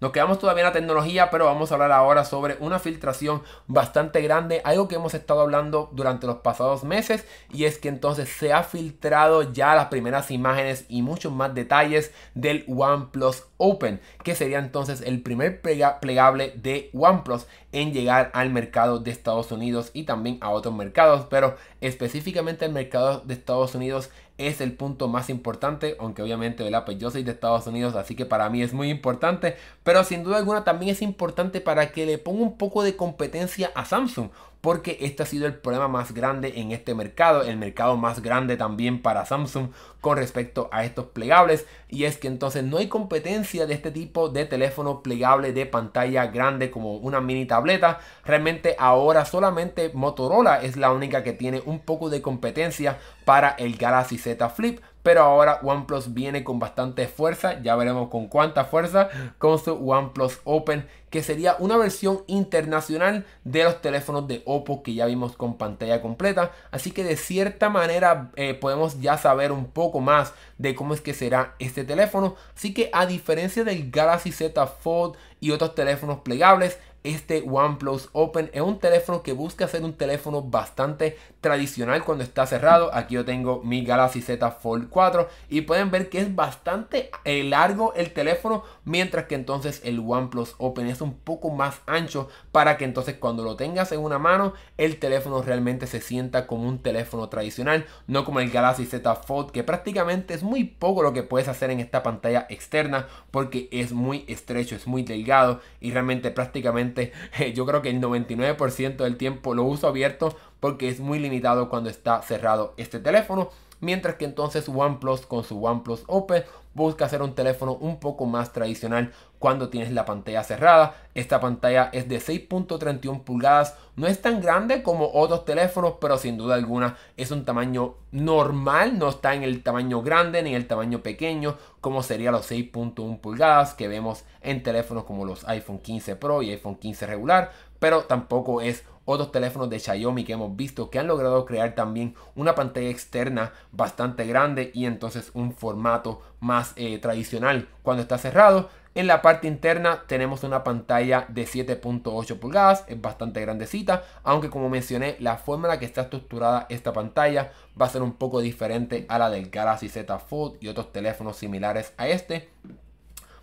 Nos quedamos todavía en la tecnología, pero vamos a hablar ahora sobre una filtración bastante grande, algo que hemos estado hablando durante los pasados meses, y es que entonces se ha filtrado ya las primeras imágenes y muchos más detalles del OnePlus Open, que sería entonces el primer plegable de OnePlus en llegar al mercado de Estados Unidos y también a otros mercados, pero específicamente el mercado de Estados Unidos es el punto más importante, aunque obviamente pues yo soy de Estados Unidos, así que para mí es muy importante, pero sin duda alguna también es importante para que le ponga un poco de competencia a Samsung, porque este ha sido el problema más grande en este mercado, el mercado más grande también para Samsung con respecto a estos plegables. Y es que entonces no hay competencia de este tipo de teléfono plegable de pantalla grande como una mini tableta, realmente ahora solamente Motorola es la única que tiene un poco de competencia para el Galaxy Z Flip pero ahora OnePlus viene con bastante fuerza, ya veremos con cuánta fuerza, con su OnePlus Open, que sería una versión internacional de los teléfonos de Oppo que ya vimos con pantalla completa. Así que de cierta manera eh, podemos ya saber un poco más de cómo es que será este teléfono. Así que a diferencia del Galaxy Z Fold y otros teléfonos plegables, este OnePlus Open es un teléfono que busca ser un teléfono bastante tradicional cuando está cerrado. Aquí yo tengo mi Galaxy Z Fold 4 y pueden ver que es bastante eh, largo el teléfono, mientras que entonces el OnePlus Open es un poco más ancho para que entonces cuando lo tengas en una mano el teléfono realmente se sienta como un teléfono tradicional, no como el Galaxy Z Fold que prácticamente es muy poco lo que puedes hacer en esta pantalla externa porque es muy estrecho, es muy delgado y realmente prácticamente yo creo que el 99% del tiempo lo uso abierto porque es muy limitado cuando está cerrado este teléfono. Mientras que entonces OnePlus con su OnePlus Open busca hacer un teléfono un poco más tradicional cuando tienes la pantalla cerrada. Esta pantalla es de 6.31 pulgadas, no es tan grande como otros teléfonos, pero sin duda alguna es un tamaño normal, no está en el tamaño grande ni en el tamaño pequeño como sería los 6.1 pulgadas que vemos en teléfonos como los iPhone 15 Pro y iPhone 15 regular, pero tampoco es otros teléfonos de Xiaomi que hemos visto que han logrado crear también una pantalla externa bastante grande y entonces un formato más eh, tradicional cuando está cerrado. En la parte interna tenemos una pantalla de 7.8 pulgadas, es bastante grandecita, aunque como mencioné, la forma en la que está estructurada esta pantalla va a ser un poco diferente a la del Galaxy Z Fold y otros teléfonos similares a este.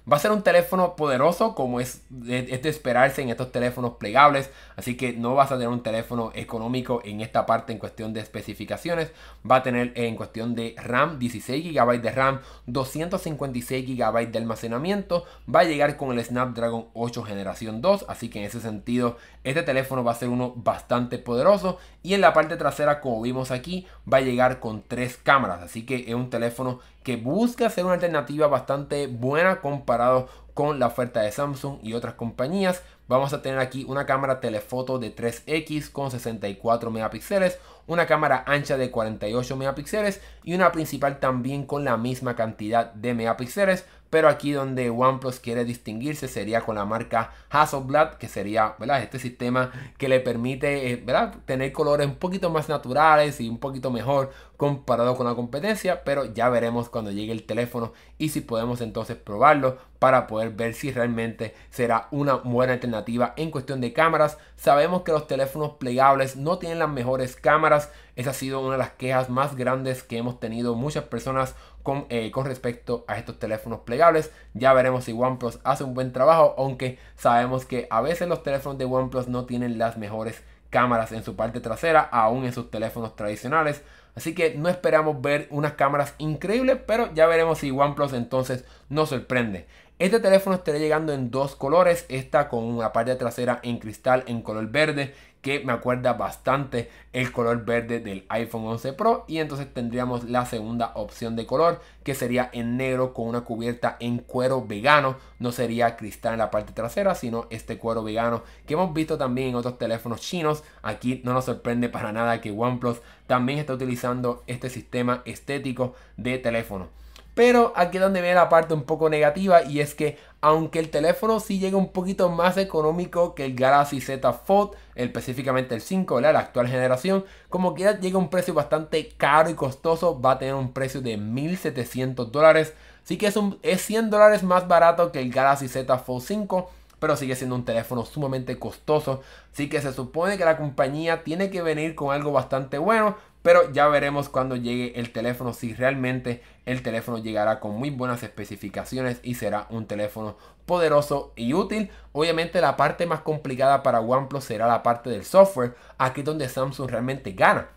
Va a ser un teléfono poderoso como es, de esperarse en estos teléfonos plegables. Así que no vas a tener un teléfono económico en esta parte en cuestión de especificaciones. Va a tener en cuestión de RAM 16 GB de RAM, 256 GB de almacenamiento. Va a llegar con el Snapdragon 8 generación 2. Así que en ese sentido este teléfono va a ser uno bastante poderoso. Y en la parte trasera como vimos aquí va a llegar con tres cámaras. Así que es un teléfono que busca ser una alternativa bastante buena comparado con la oferta de Samsung y otras compañías. Vamos a tener aquí una cámara telefoto de 3X con 64 megapíxeles, una cámara ancha de 48 megapíxeles y una principal también con la misma cantidad de megapíxeles. Pero aquí donde OnePlus quiere distinguirse sería con la marca Hasselblad, que sería ¿verdad? este sistema que le permite eh, ¿verdad? tener colores un poquito más naturales y un poquito mejor comparado con la competencia. Pero ya veremos cuando llegue el teléfono y si podemos entonces probarlo para poder ver si realmente será una buena alternativa en cuestión de cámaras. Sabemos que los teléfonos plegables no tienen las mejores cámaras. Esa ha sido una de las quejas más grandes que hemos tenido muchas personas con, eh, con, respecto a estos teléfonos plegables. Ya veremos si OnePlus hace un buen trabajo, aunque sabemos que a veces los teléfonos de OnePlus no tienen las mejores cámaras en su parte trasera, aún en sus teléfonos tradicionales. Así que no esperamos ver unas cámaras increíbles, pero ya veremos si OnePlus entonces nos sorprende. Este teléfono estará llegando en dos colores, esta con una parte trasera en cristal en color verde que me acuerda bastante el color verde del iPhone 11 Pro. Y entonces tendríamos la segunda opción de color que sería en negro con una cubierta en cuero vegano. No sería cristal en la parte trasera sino este cuero vegano que hemos visto también en otros teléfonos chinos. Aquí no nos sorprende para nada que OnePlus también está utilizando este sistema estético de teléfono pero aquí es donde viene la parte un poco negativa y es que aunque el teléfono sí llega un poquito más económico que el Galaxy Z Fold, específicamente el 5, la actual generación, como que ya llega a un precio bastante caro y costoso, va a tener un precio de 1700 dólares. Sí que es, un, es 100 dólares más barato que el Galaxy Z Fold 5, pero sigue siendo un teléfono sumamente costoso. Así que se supone que la compañía tiene que venir con algo bastante bueno, pero ya veremos cuando llegue el teléfono si realmente el teléfono llegará con muy buenas especificaciones y será un teléfono poderoso y útil. Obviamente la parte más complicada para OnePlus será la parte del software, aquí donde Samsung realmente gana.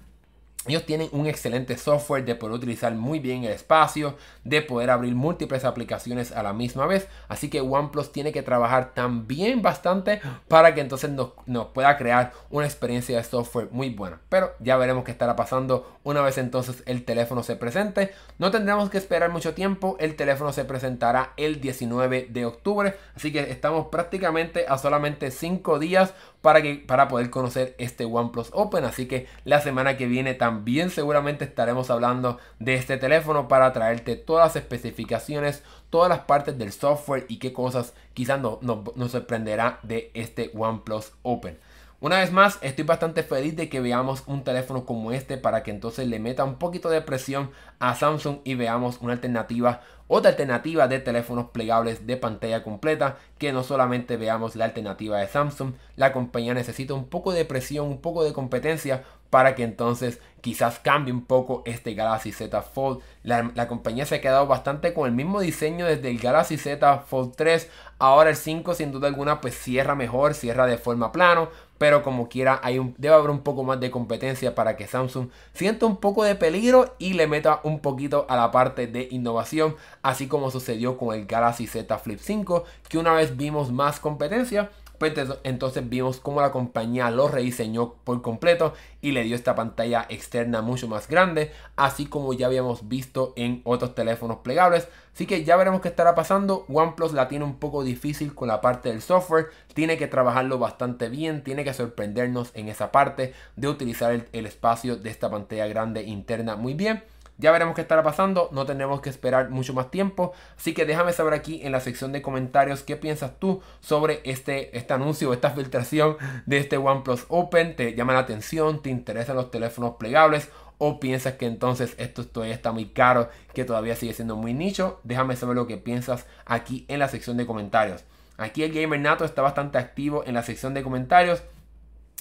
Ellos tienen un excelente software de poder utilizar muy bien el espacio, de poder abrir múltiples aplicaciones a la misma vez. Así que OnePlus tiene que trabajar también bastante para que entonces nos, pueda crear una experiencia de software muy buena. Pero ya veremos qué estará pasando una vez entonces el teléfono se presente. No tendremos que esperar mucho tiempo. El teléfono se presentará el 19 de octubre. Así que estamos prácticamente a solamente 5 días para, que, para poder conocer este OnePlus Open. Así que la semana que viene también seguramente estaremos hablando de este teléfono para traerte todas las especificaciones, todas las partes del software y qué cosas quizás no, nos sorprenderá de este OnePlus Open. Una vez más, estoy bastante feliz de que veamos un teléfono como este para que entonces le meta un poquito de presión a Samsung y veamos una alternativa, otra alternativa de teléfonos plegables de pantalla completa, que no solamente veamos la alternativa de Samsung, la compañía necesita un poco de presión, un poco de competencia para que entonces quizás cambie un poco este Galaxy Z Fold. La, compañía se ha quedado bastante con el mismo diseño desde el Galaxy Z Fold 3. Ahora el 5 sin duda alguna pues cierra mejor, cierra de forma plano pero como quiera hay debe haber un poco más de competencia para que Samsung sienta un poco de peligro y le meta un poquito a la parte de innovación, así como sucedió con el Galaxy Z Flip 5, que una vez vimos más competencia, pues entonces vimos cómo la compañía lo rediseñó por completo y le dio esta pantalla externa mucho más grande, así como ya habíamos visto en otros teléfonos plegables. Así que ya veremos qué estará pasando. OnePlus la tiene un poco difícil con la parte del software, tiene que trabajarlo bastante bien, tiene que sorprendernos en esa parte de utilizar el, el espacio de esta pantalla grande interna muy bien. Ya veremos qué estará pasando, no tendremos que esperar mucho más tiempo. Así que déjame saber aquí en la sección de comentarios qué piensas tú sobre este, este anuncio, esta filtración de este OnePlus Open. ¿Te llama la atención? ¿Te interesan los teléfonos plegables? o piensas que entonces esto todavía está muy caro, que todavía sigue siendo muy nicho, déjame saber lo que piensas aquí en la sección de comentarios. Aquí el Gamer Nato está bastante activo en la sección de comentarios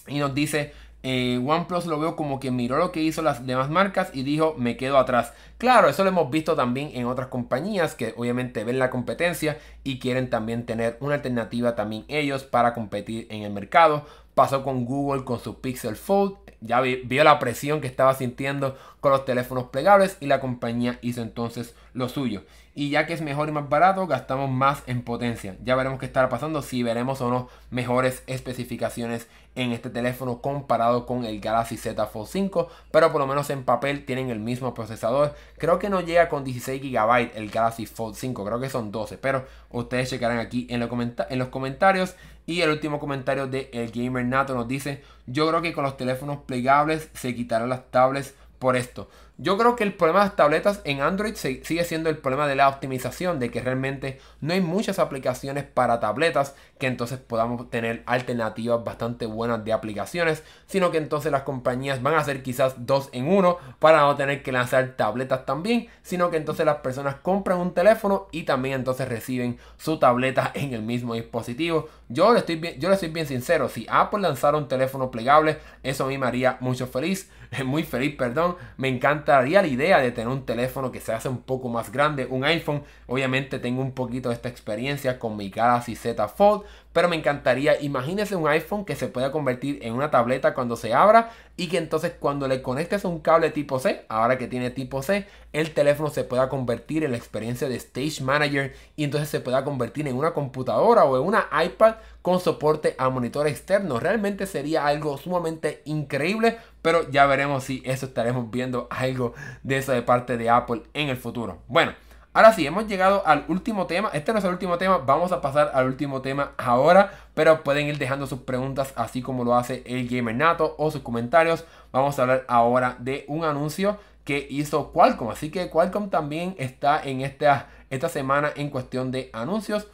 y nos dice OnePlus lo veo como que miró lo que hizo las demás marcas y dijo me quedo atrás. Claro, eso lo hemos visto también en otras compañías que obviamente ven la competencia y quieren también tener una alternativa también ellos para competir en el mercado. Pasó con Google con su Pixel Fold, ya vio la presión que estaba sintiendo con los teléfonos plegables y la compañía hizo entonces lo suyo. Y ya que es mejor y más barato, gastamos más en potencia. Ya veremos qué estará pasando, si veremos o no mejores especificaciones en este teléfono comparado con el Galaxy Z Fold 5. Pero por lo menos en papel tienen el mismo procesador. Creo que no llega con 16 GB el Galaxy Fold 5, creo que son 12. Pero ustedes checarán aquí en, en los comentarios. Y el último comentario de El Gamer Nato nos dice, yo creo que con los teléfonos plegables se quitarán las tablets por esto. Yo creo que el problema de las tabletas en Android sigue siendo el problema de la optimización, de que realmente no hay muchas aplicaciones para tabletas que entonces podamos tener alternativas bastante buenas de aplicaciones, sino que entonces las compañías van a hacer quizás dos en uno para no tener que lanzar tabletas también, sino que entonces las personas compran un teléfono y también entonces reciben su tableta en el mismo dispositivo. Yo le estoy bien, yo le estoy bien sincero, si Apple lanzara un teléfono plegable, eso a mí me haría mucho feliz, muy feliz, perdón, me encanta daría la idea de tener un teléfono que se hace un poco más grande, un iPhone. Obviamente tengo un poquito de esta experiencia con mi Galaxy Z Fold, pero me encantaría, imagínese un iPhone que se pueda convertir en una tableta cuando se abra y que entonces cuando le conectes un cable tipo C, ahora que tiene tipo C, el teléfono se pueda convertir en la experiencia de Stage Manager y entonces se pueda convertir en una computadora o en una iPad con soporte a monitor externo. Realmente sería algo sumamente increíble, pero ya veremos si eso estaremos viendo algo de eso de parte de Apple en el futuro. Bueno. Ahora sí, hemos llegado al último tema. Este no es el último tema, vamos a pasar al último tema ahora. Pero pueden ir dejando sus preguntas así como lo hace el Gamer Nato o sus comentarios. Vamos a hablar ahora de un anuncio que hizo Qualcomm. Así que Qualcomm también está en esta, esta semana en cuestión de anuncios.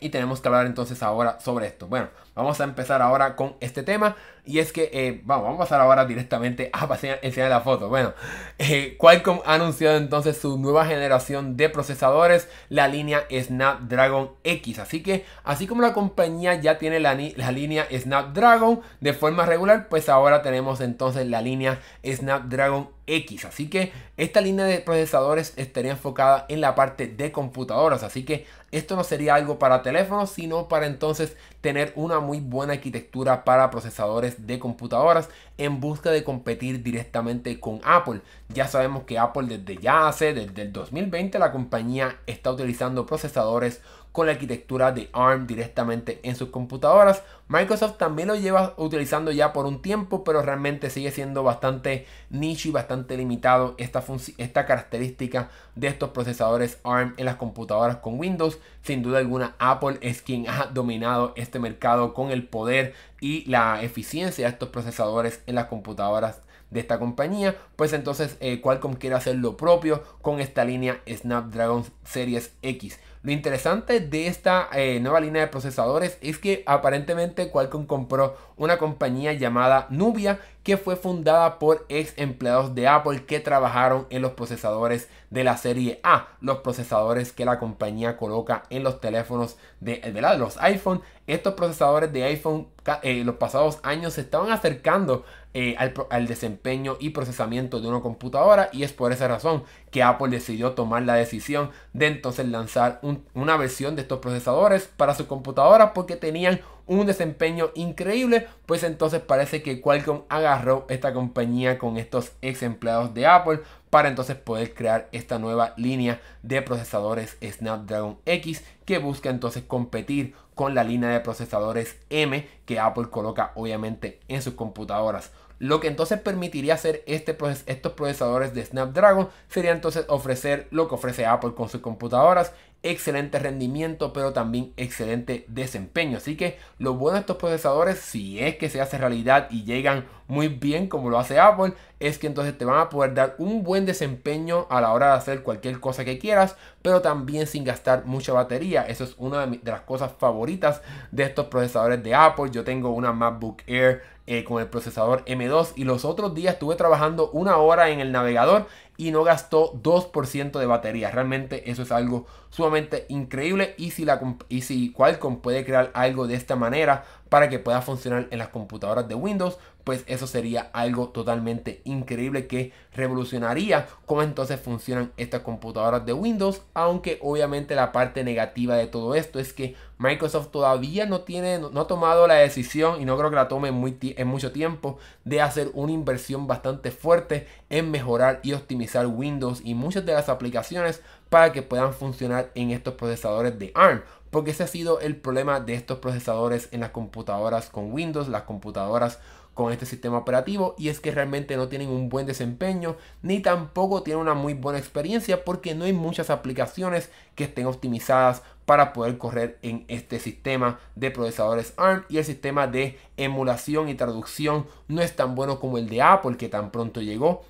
Y tenemos que hablar entonces ahora sobre esto. Bueno, vamos a empezar ahora con este tema. Y es que, eh, vamos, a pasar ahora directamente a enseñar la foto. Bueno, eh, Qualcomm ha anunciado entonces su nueva generación de procesadores, la línea Snapdragon X. Así que, así como la compañía ya tiene la, la línea Snapdragon de forma regular, pues ahora tenemos entonces la línea Snapdragon X. Así que esta línea de procesadores estaría enfocada en la parte de computadoras. Así que esto no sería algo para teléfonos, sino para entonces tener una muy buena arquitectura para procesadores de computadoras en busca de competir directamente con Apple. Ya sabemos que Apple desde ya hace, desde el 2020, la compañía está utilizando procesadores con la arquitectura de ARM directamente en sus computadoras. Microsoft también lo lleva utilizando ya por un tiempo, pero realmente sigue siendo bastante niche y bastante limitado esta, esta característica de estos procesadores ARM en las computadoras con Windows. Sin duda alguna, Apple es quien ha dominado este mercado con el poder y la eficiencia de estos procesadores en las computadoras de esta compañía, pues entonces eh, Qualcomm quiere hacer lo propio con esta línea Snapdragon Series X. Lo interesante de esta eh, nueva línea de procesadores es que aparentemente Qualcomm compró una compañía llamada Nubia que fue fundada por ex empleados de Apple que trabajaron en los procesadores de la serie A, los procesadores que la compañía coloca en los teléfonos de, de los iPhone. Estos procesadores de iPhone eh, los pasados años se estaban acercando eh, al, desempeño y procesamiento de una computadora y es por esa razón que Apple decidió tomar la decisión de entonces lanzar una versión de estos procesadores para su computadora porque tenían un desempeño increíble, pues entonces parece que Qualcomm agarró esta compañía con estos ex empleados de Apple para entonces poder crear esta nueva línea de procesadores Snapdragon X que busca entonces competir con la línea de procesadores M que Apple coloca obviamente en sus computadoras. Lo que entonces permitiría hacer este estos procesadores de Snapdragon sería entonces ofrecer lo que ofrece Apple con sus computadoras excelente rendimiento, pero también excelente desempeño. Así que lo bueno de estos procesadores, si es que se hace realidad y llegan muy bien como lo hace Apple es que entonces te van a poder dar un buen desempeño a la hora de hacer cualquier cosa que quieras, pero también sin gastar mucha batería. Eso es una de, las cosas favoritas de estos procesadores de Apple. Yo tengo una MacBook Air eh, con el procesador M2 y los otros días estuve trabajando una hora en el navegador y no gastó 2% de batería. Realmente eso es algo sumamente increíble y si, la, y si Qualcomm puede crear algo de esta manera para que pueda funcionar en las computadoras de Windows, pues eso sería algo totalmente increíble que revolucionaría cómo entonces funcionan estas computadoras de Windows, aunque obviamente la parte negativa de todo esto es que Microsoft todavía no tiene, no, ha tomado la decisión y no creo que la tome en mucho tiempo de hacer una inversión bastante fuerte en mejorar y optimizar Windows y muchas de las aplicaciones para que puedan funcionar en estos procesadores de ARM. Porque ese ha sido el problema de estos procesadores en las computadoras con Windows, las computadoras con este sistema operativo y es que realmente no tienen un buen desempeño ni tampoco tienen una muy buena experiencia porque no hay muchas aplicaciones que estén optimizadas para poder correr en este sistema de procesadores ARM y el sistema de emulación y traducción no es tan bueno como el de Apple que tan pronto llegó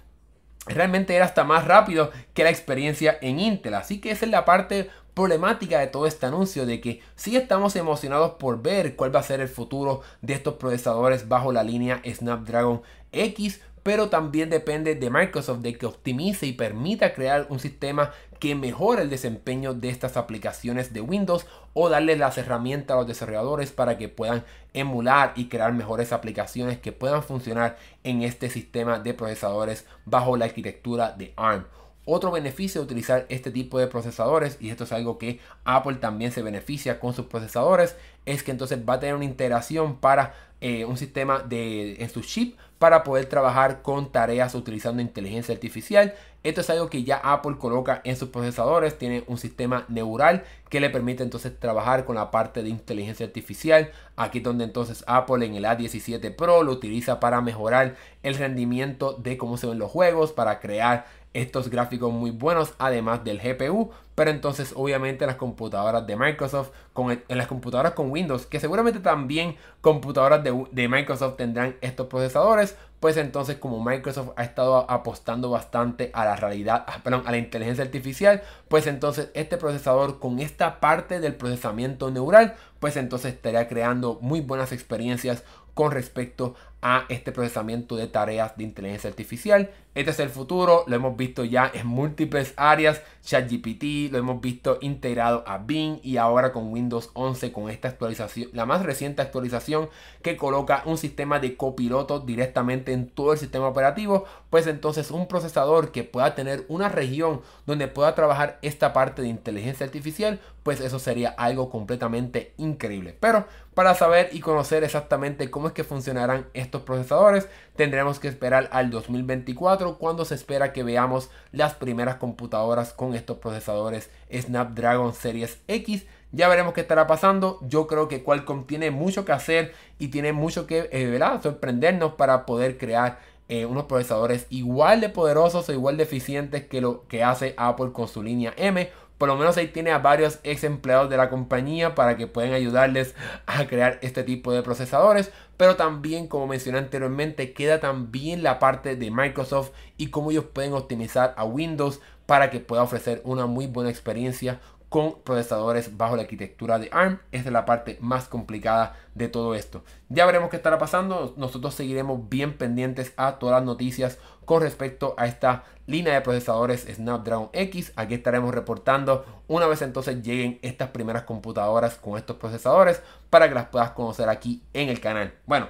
realmente era hasta más rápido que la experiencia en Intel. Así que esa es la parte problemática de todo este anuncio de que sí estamos emocionados por ver cuál va a ser el futuro de estos procesadores bajo la línea Snapdragon X, pero también depende de Microsoft de que optimice y permita crear un sistema que mejore el desempeño de estas aplicaciones de Windows o darle las herramientas a los desarrolladores para que puedan emular y crear mejores aplicaciones que puedan funcionar en este sistema de procesadores bajo la arquitectura de ARM. Otro beneficio de utilizar este tipo de procesadores, y esto es algo que Apple también se beneficia con sus procesadores, es que entonces va a tener una integración para eh, un sistema de, en su chip para poder trabajar con tareas utilizando inteligencia artificial. Esto es algo que ya Apple coloca en sus procesadores. Tiene un sistema neural que le permite entonces trabajar con la parte de inteligencia artificial. Aquí donde entonces Apple en el A17 Pro lo utiliza para mejorar el rendimiento de cómo se ven los juegos, para crear estos gráficos muy buenos además del GPU pero entonces obviamente las computadoras de Microsoft con en las computadoras con Windows que seguramente también computadoras de, de, Microsoft tendrán estos procesadores pues entonces como Microsoft ha estado apostando bastante a la realidad ah, perdón, a la inteligencia artificial pues entonces este procesador con esta parte del procesamiento neural pues entonces estaría creando muy buenas experiencias con respecto a este procesamiento de tareas de inteligencia artificial. Este es el futuro, lo hemos visto ya en múltiples áreas, ChatGPT, lo hemos visto integrado a Bing y ahora con Windows 11 con esta actualización, la más reciente actualización que coloca un sistema de copiloto directamente en todo el sistema operativo, pues entonces un procesador que pueda tener una región donde pueda trabajar esta parte de inteligencia artificial, pues eso sería algo completamente increíble. Pero para saber y conocer exactamente cómo es que funcionarán estos procesadores, tendremos que esperar al 2024 cuando se espera que veamos las primeras computadoras con estos procesadores Snapdragon Series X. Ya veremos qué estará pasando. Yo creo que Qualcomm tiene mucho que hacer y tiene mucho que eh, sorprendernos para poder crear eh, unos procesadores igual de poderosos o igual de eficientes que lo que hace Apple con su línea M por lo menos ahí tiene a varios ex empleados de la compañía para que puedan ayudarles a crear este tipo de procesadores. Pero también, como mencioné anteriormente, queda también la parte de Microsoft y cómo ellos pueden optimizar a Windows para que pueda ofrecer una muy buena experiencia con procesadores bajo la arquitectura de ARM. Esta es la parte más complicada de todo esto. Ya veremos qué estará pasando. Nosotros seguiremos bien pendientes a todas las noticias con respecto a esta línea de procesadores Snapdragon X. Aquí estaremos reportando una vez entonces lleguen estas primeras computadoras con estos procesadores para que las puedas conocer aquí en el canal. Bueno,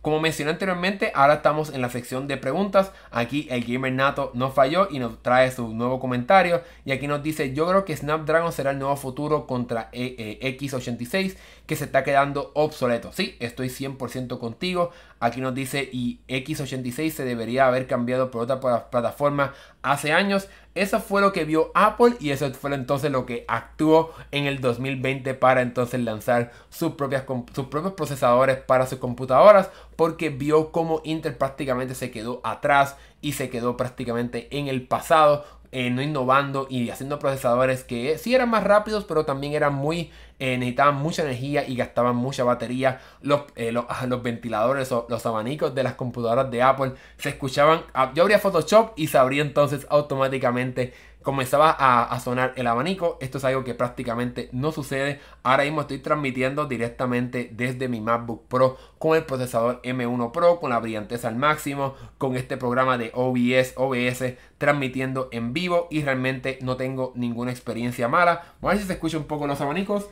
como mencioné anteriormente, ahora estamos en la sección de preguntas. Aquí el gamer nato no falló y nos trae su nuevo comentario. Y aquí nos dice, yo creo que Snapdragon será el nuevo futuro contra e, e, X86 que se está quedando obsoleto. Sí, estoy 100% contigo. Aquí nos dice, y X86 se debería haber cambiado por otra plataforma hace años. Eso fue lo que vio Apple y eso fue entonces lo que actuó en el 2020 para entonces lanzar sus, propias, sus propios procesadores para sus computadoras porque vio cómo Intel prácticamente se quedó atrás y se quedó prácticamente en el pasado eh, no innovando y haciendo procesadores que sí eran más rápidos, pero también eran muy, eh, necesitaban mucha energía y gastaban mucha batería. Los, eh, los, ventiladores o los abanicos de las computadoras de Apple se escuchaban. Yo abría Photoshop y se abría entonces automáticamente comenzaba a, sonar el abanico. Esto es algo que prácticamente no sucede. Ahora mismo estoy transmitiendo directamente desde mi MacBook Pro con el procesador M1 Pro, con la brillantez al máximo, con este programa de OBS, OBS, transmitiendo en vivo y realmente no tengo ninguna experiencia mala. Vamos a ver si se escucha un poco los abanicos.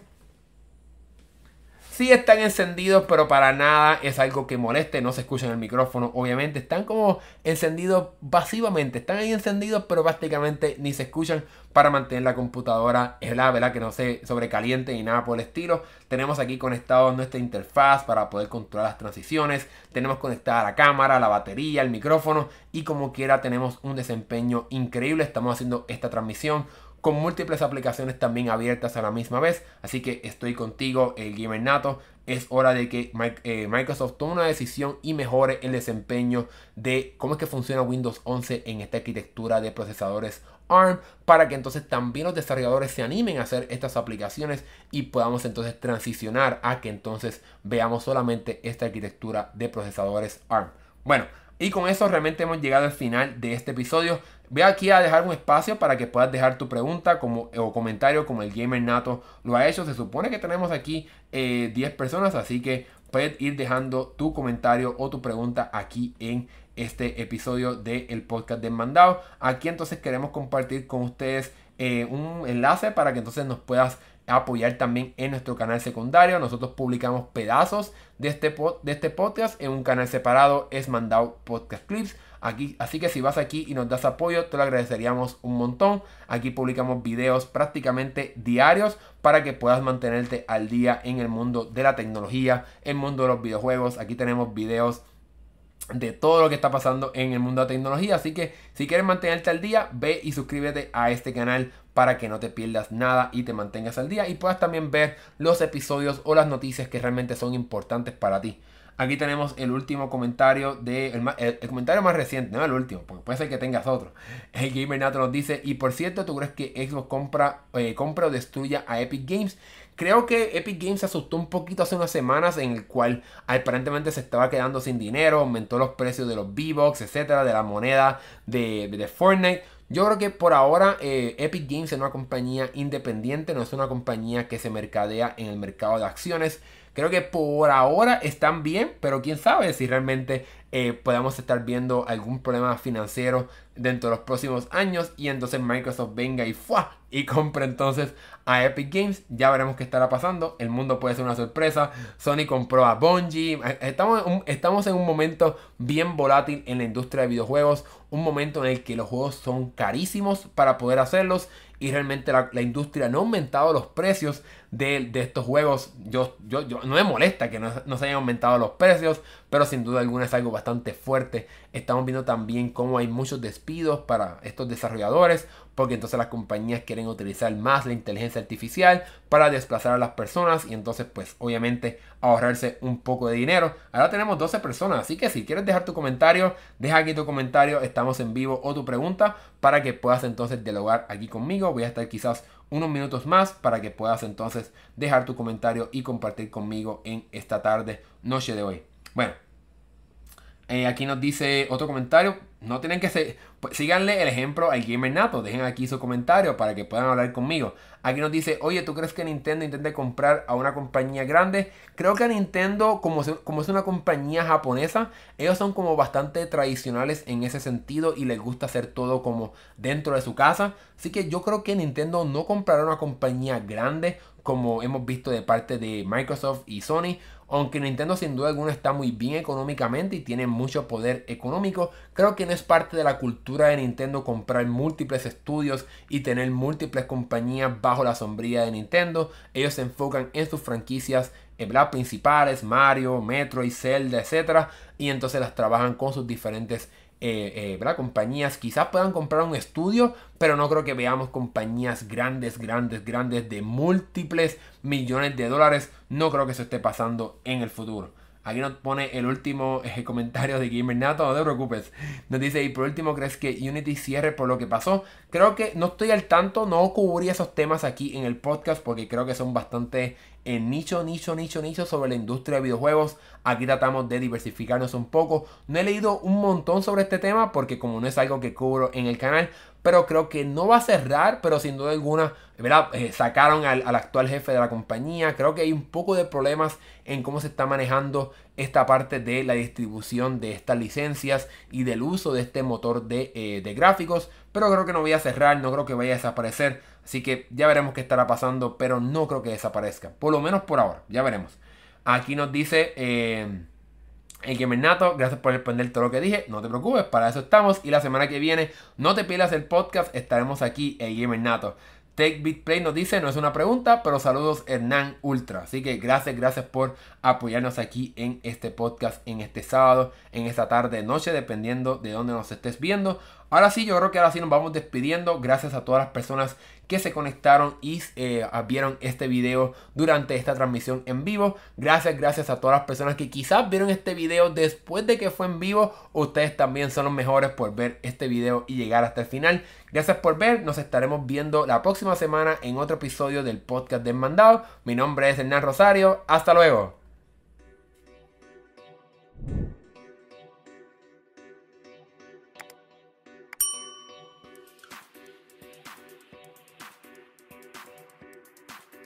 Sí están encendidos, pero para nada es algo que moleste, no se escucha en el micrófono, obviamente. Están como encendidos pasivamente, están ahí encendidos, pero prácticamente ni se escuchan para mantener la computadora la ¿verdad? Que no se sobrecaliente ni nada por el estilo. Tenemos aquí conectado nuestra interfaz para poder controlar las transiciones. Tenemos conectada la cámara, la batería, el micrófono y como quiera tenemos un desempeño increíble. Estamos haciendo esta transmisión con múltiples aplicaciones también abiertas a la misma vez. Así que estoy contigo, el gamer nato. Es hora de que eh, Microsoft tome una decisión y mejore el desempeño de cómo es que funciona Windows 11 en esta arquitectura de procesadores ARM para que entonces también los desarrolladores se animen a hacer estas aplicaciones y podamos entonces transicionar a que entonces veamos solamente esta arquitectura de procesadores ARM. Bueno, y con eso realmente hemos llegado al final de este episodio. Voy aquí a dejar un espacio para que puedas dejar tu pregunta como, o comentario como el Gamer Nato lo ha hecho. Se supone que tenemos aquí 10 eh, personas, así que puedes ir dejando tu comentario o tu pregunta aquí en este episodio del podcast de Mandado. Aquí entonces queremos compartir con ustedes eh, un enlace para que entonces nos puedas apoyar también en nuestro canal secundario. Nosotros publicamos pedazos de este, de este podcast en un canal separado, es Mandado Podcast Clips. Aquí, así que si vas aquí y nos das apoyo, te lo agradeceríamos un montón. Aquí publicamos videos prácticamente diarios para que puedas mantenerte al día en el mundo de la tecnología, el mundo de los videojuegos. Aquí tenemos videos de todo lo que está pasando en el mundo de la tecnología. Así que si quieres mantenerte al día, ve y suscríbete a este canal para que no te pierdas nada y te mantengas al día y puedas también ver los episodios o las noticias que realmente son importantes para ti. Aquí tenemos el último comentario de el, comentario más reciente, no el último, porque puede ser que tengas otro. El Gamer Nato nos dice, y por cierto, ¿tú crees que Xbox compra, eh, compra o destruya a Epic Games? Creo que Epic Games se asustó un poquito hace unas semanas en el cual aparentemente se estaba quedando sin dinero, aumentó los precios de los V-Bucks, etcétera, de la moneda de, de Fortnite. Yo creo que por ahora eh, Epic Games es una compañía independiente, no es una compañía que se mercadea en el mercado de acciones. Creo que por ahora están bien, pero quién sabe si realmente eh, podamos estar viendo algún problema financiero dentro de los próximos años y entonces Microsoft venga y ¡fua! y compre entonces a Epic Games. Ya veremos qué estará pasando. El mundo puede ser una sorpresa. Sony compró a Bungie. Estamos, estamos en un momento bien volátil en la industria de videojuegos. Un momento en el que los juegos son carísimos para poder hacerlos y realmente la, industria no ha aumentado los precios de, estos juegos. Yo, yo, yo, no me molesta que no, no, se hayan aumentado los precios, pero sin duda alguna es algo bastante fuerte. Estamos viendo también cómo hay muchos despidos para estos desarrolladores, porque entonces las compañías quieren utilizar más la inteligencia artificial para desplazar a las personas y entonces pues obviamente ahorrarse un poco de dinero. Ahora tenemos 12 personas, así que si quieres dejar tu comentario, deja aquí tu comentario, estamos en vivo o tu pregunta para que puedas entonces dialogar aquí conmigo. Voy a estar quizás unos minutos más para que puedas entonces dejar tu comentario y compartir conmigo en esta tarde, noche de hoy. Bueno, eh, aquí nos dice otro comentario. No tienen que ser. Pues, síganle el ejemplo al Gamer Nato. Dejen aquí su comentario para que puedan hablar conmigo. Aquí nos dice: Oye, ¿tú crees que Nintendo intente comprar a una compañía grande? Creo que Nintendo, como, como es una compañía japonesa, ellos son como bastante tradicionales en ese sentido y les gusta hacer todo como dentro de su casa. Así que yo creo que Nintendo no comprará una compañía grande como hemos visto de parte de Microsoft y Sony. Aunque Nintendo sin duda alguna está muy bien económicamente y tiene mucho poder económico, creo que no es parte de la cultura de Nintendo comprar múltiples estudios y tener múltiples compañías bajo la sombrilla de Nintendo. Ellos se enfocan en sus franquicias eh, principales, Mario, Metroid, Zelda, etc. Y entonces las trabajan con sus diferentes eh, eh compañías quizás puedan comprar un estudio, pero no creo que veamos compañías grandes, grandes, grandes de múltiples millones de dólares. No creo que eso esté pasando en el futuro. Aquí nos pone el último eh, comentario de Gamer Nato, no te preocupes. Nos dice, y por último, ¿crees que Unity cierre por lo que pasó? Creo que no estoy al tanto, no cubrí esos temas aquí en el podcast porque creo que son bastante en nicho, nicho, nicho, nicho sobre la industria de videojuegos. Aquí tratamos de diversificarnos un poco. No he leído un montón sobre este tema porque como no es algo que cubro en el canal, pero creo que no va a cerrar, pero sin duda alguna, ¿verdad? Eh, sacaron al, actual jefe de la compañía. Creo que hay un poco de problemas en cómo se está manejando esta parte de la distribución de estas licencias y del uso de este motor de, eh, de gráficos. Pero creo que no voy a cerrar, no creo que vaya a desaparecer. Así que ya veremos qué estará pasando, pero no creo que desaparezca. Por lo menos por ahora, ya veremos. Aquí nos dice... Eh, el Gamer Nato, gracias por responder todo lo que dije. No te preocupes, para eso estamos. Y la semana que viene, no te pierdas el podcast, estaremos aquí, el Gamer Nato. Take Big Play nos dice, no es una pregunta, pero saludos Hernán Ultra. Así que gracias, gracias por apoyarnos aquí en este podcast, en este sábado, en esta tarde, noche, dependiendo de dónde nos estés viendo. Ahora sí, yo creo que ahora sí nos vamos despidiendo. Gracias a todas las personas que se conectaron y eh, ah, vieron este video durante esta transmisión en vivo. Gracias, gracias a todas las personas que quizás vieron este video después de que fue en vivo. Ustedes también son los mejores por ver este video y llegar hasta el final. Gracias por ver, nos estaremos viendo la próxima semana en otro episodio del podcast del mandado. Mi nombre es Hernán Rosario, hasta luego.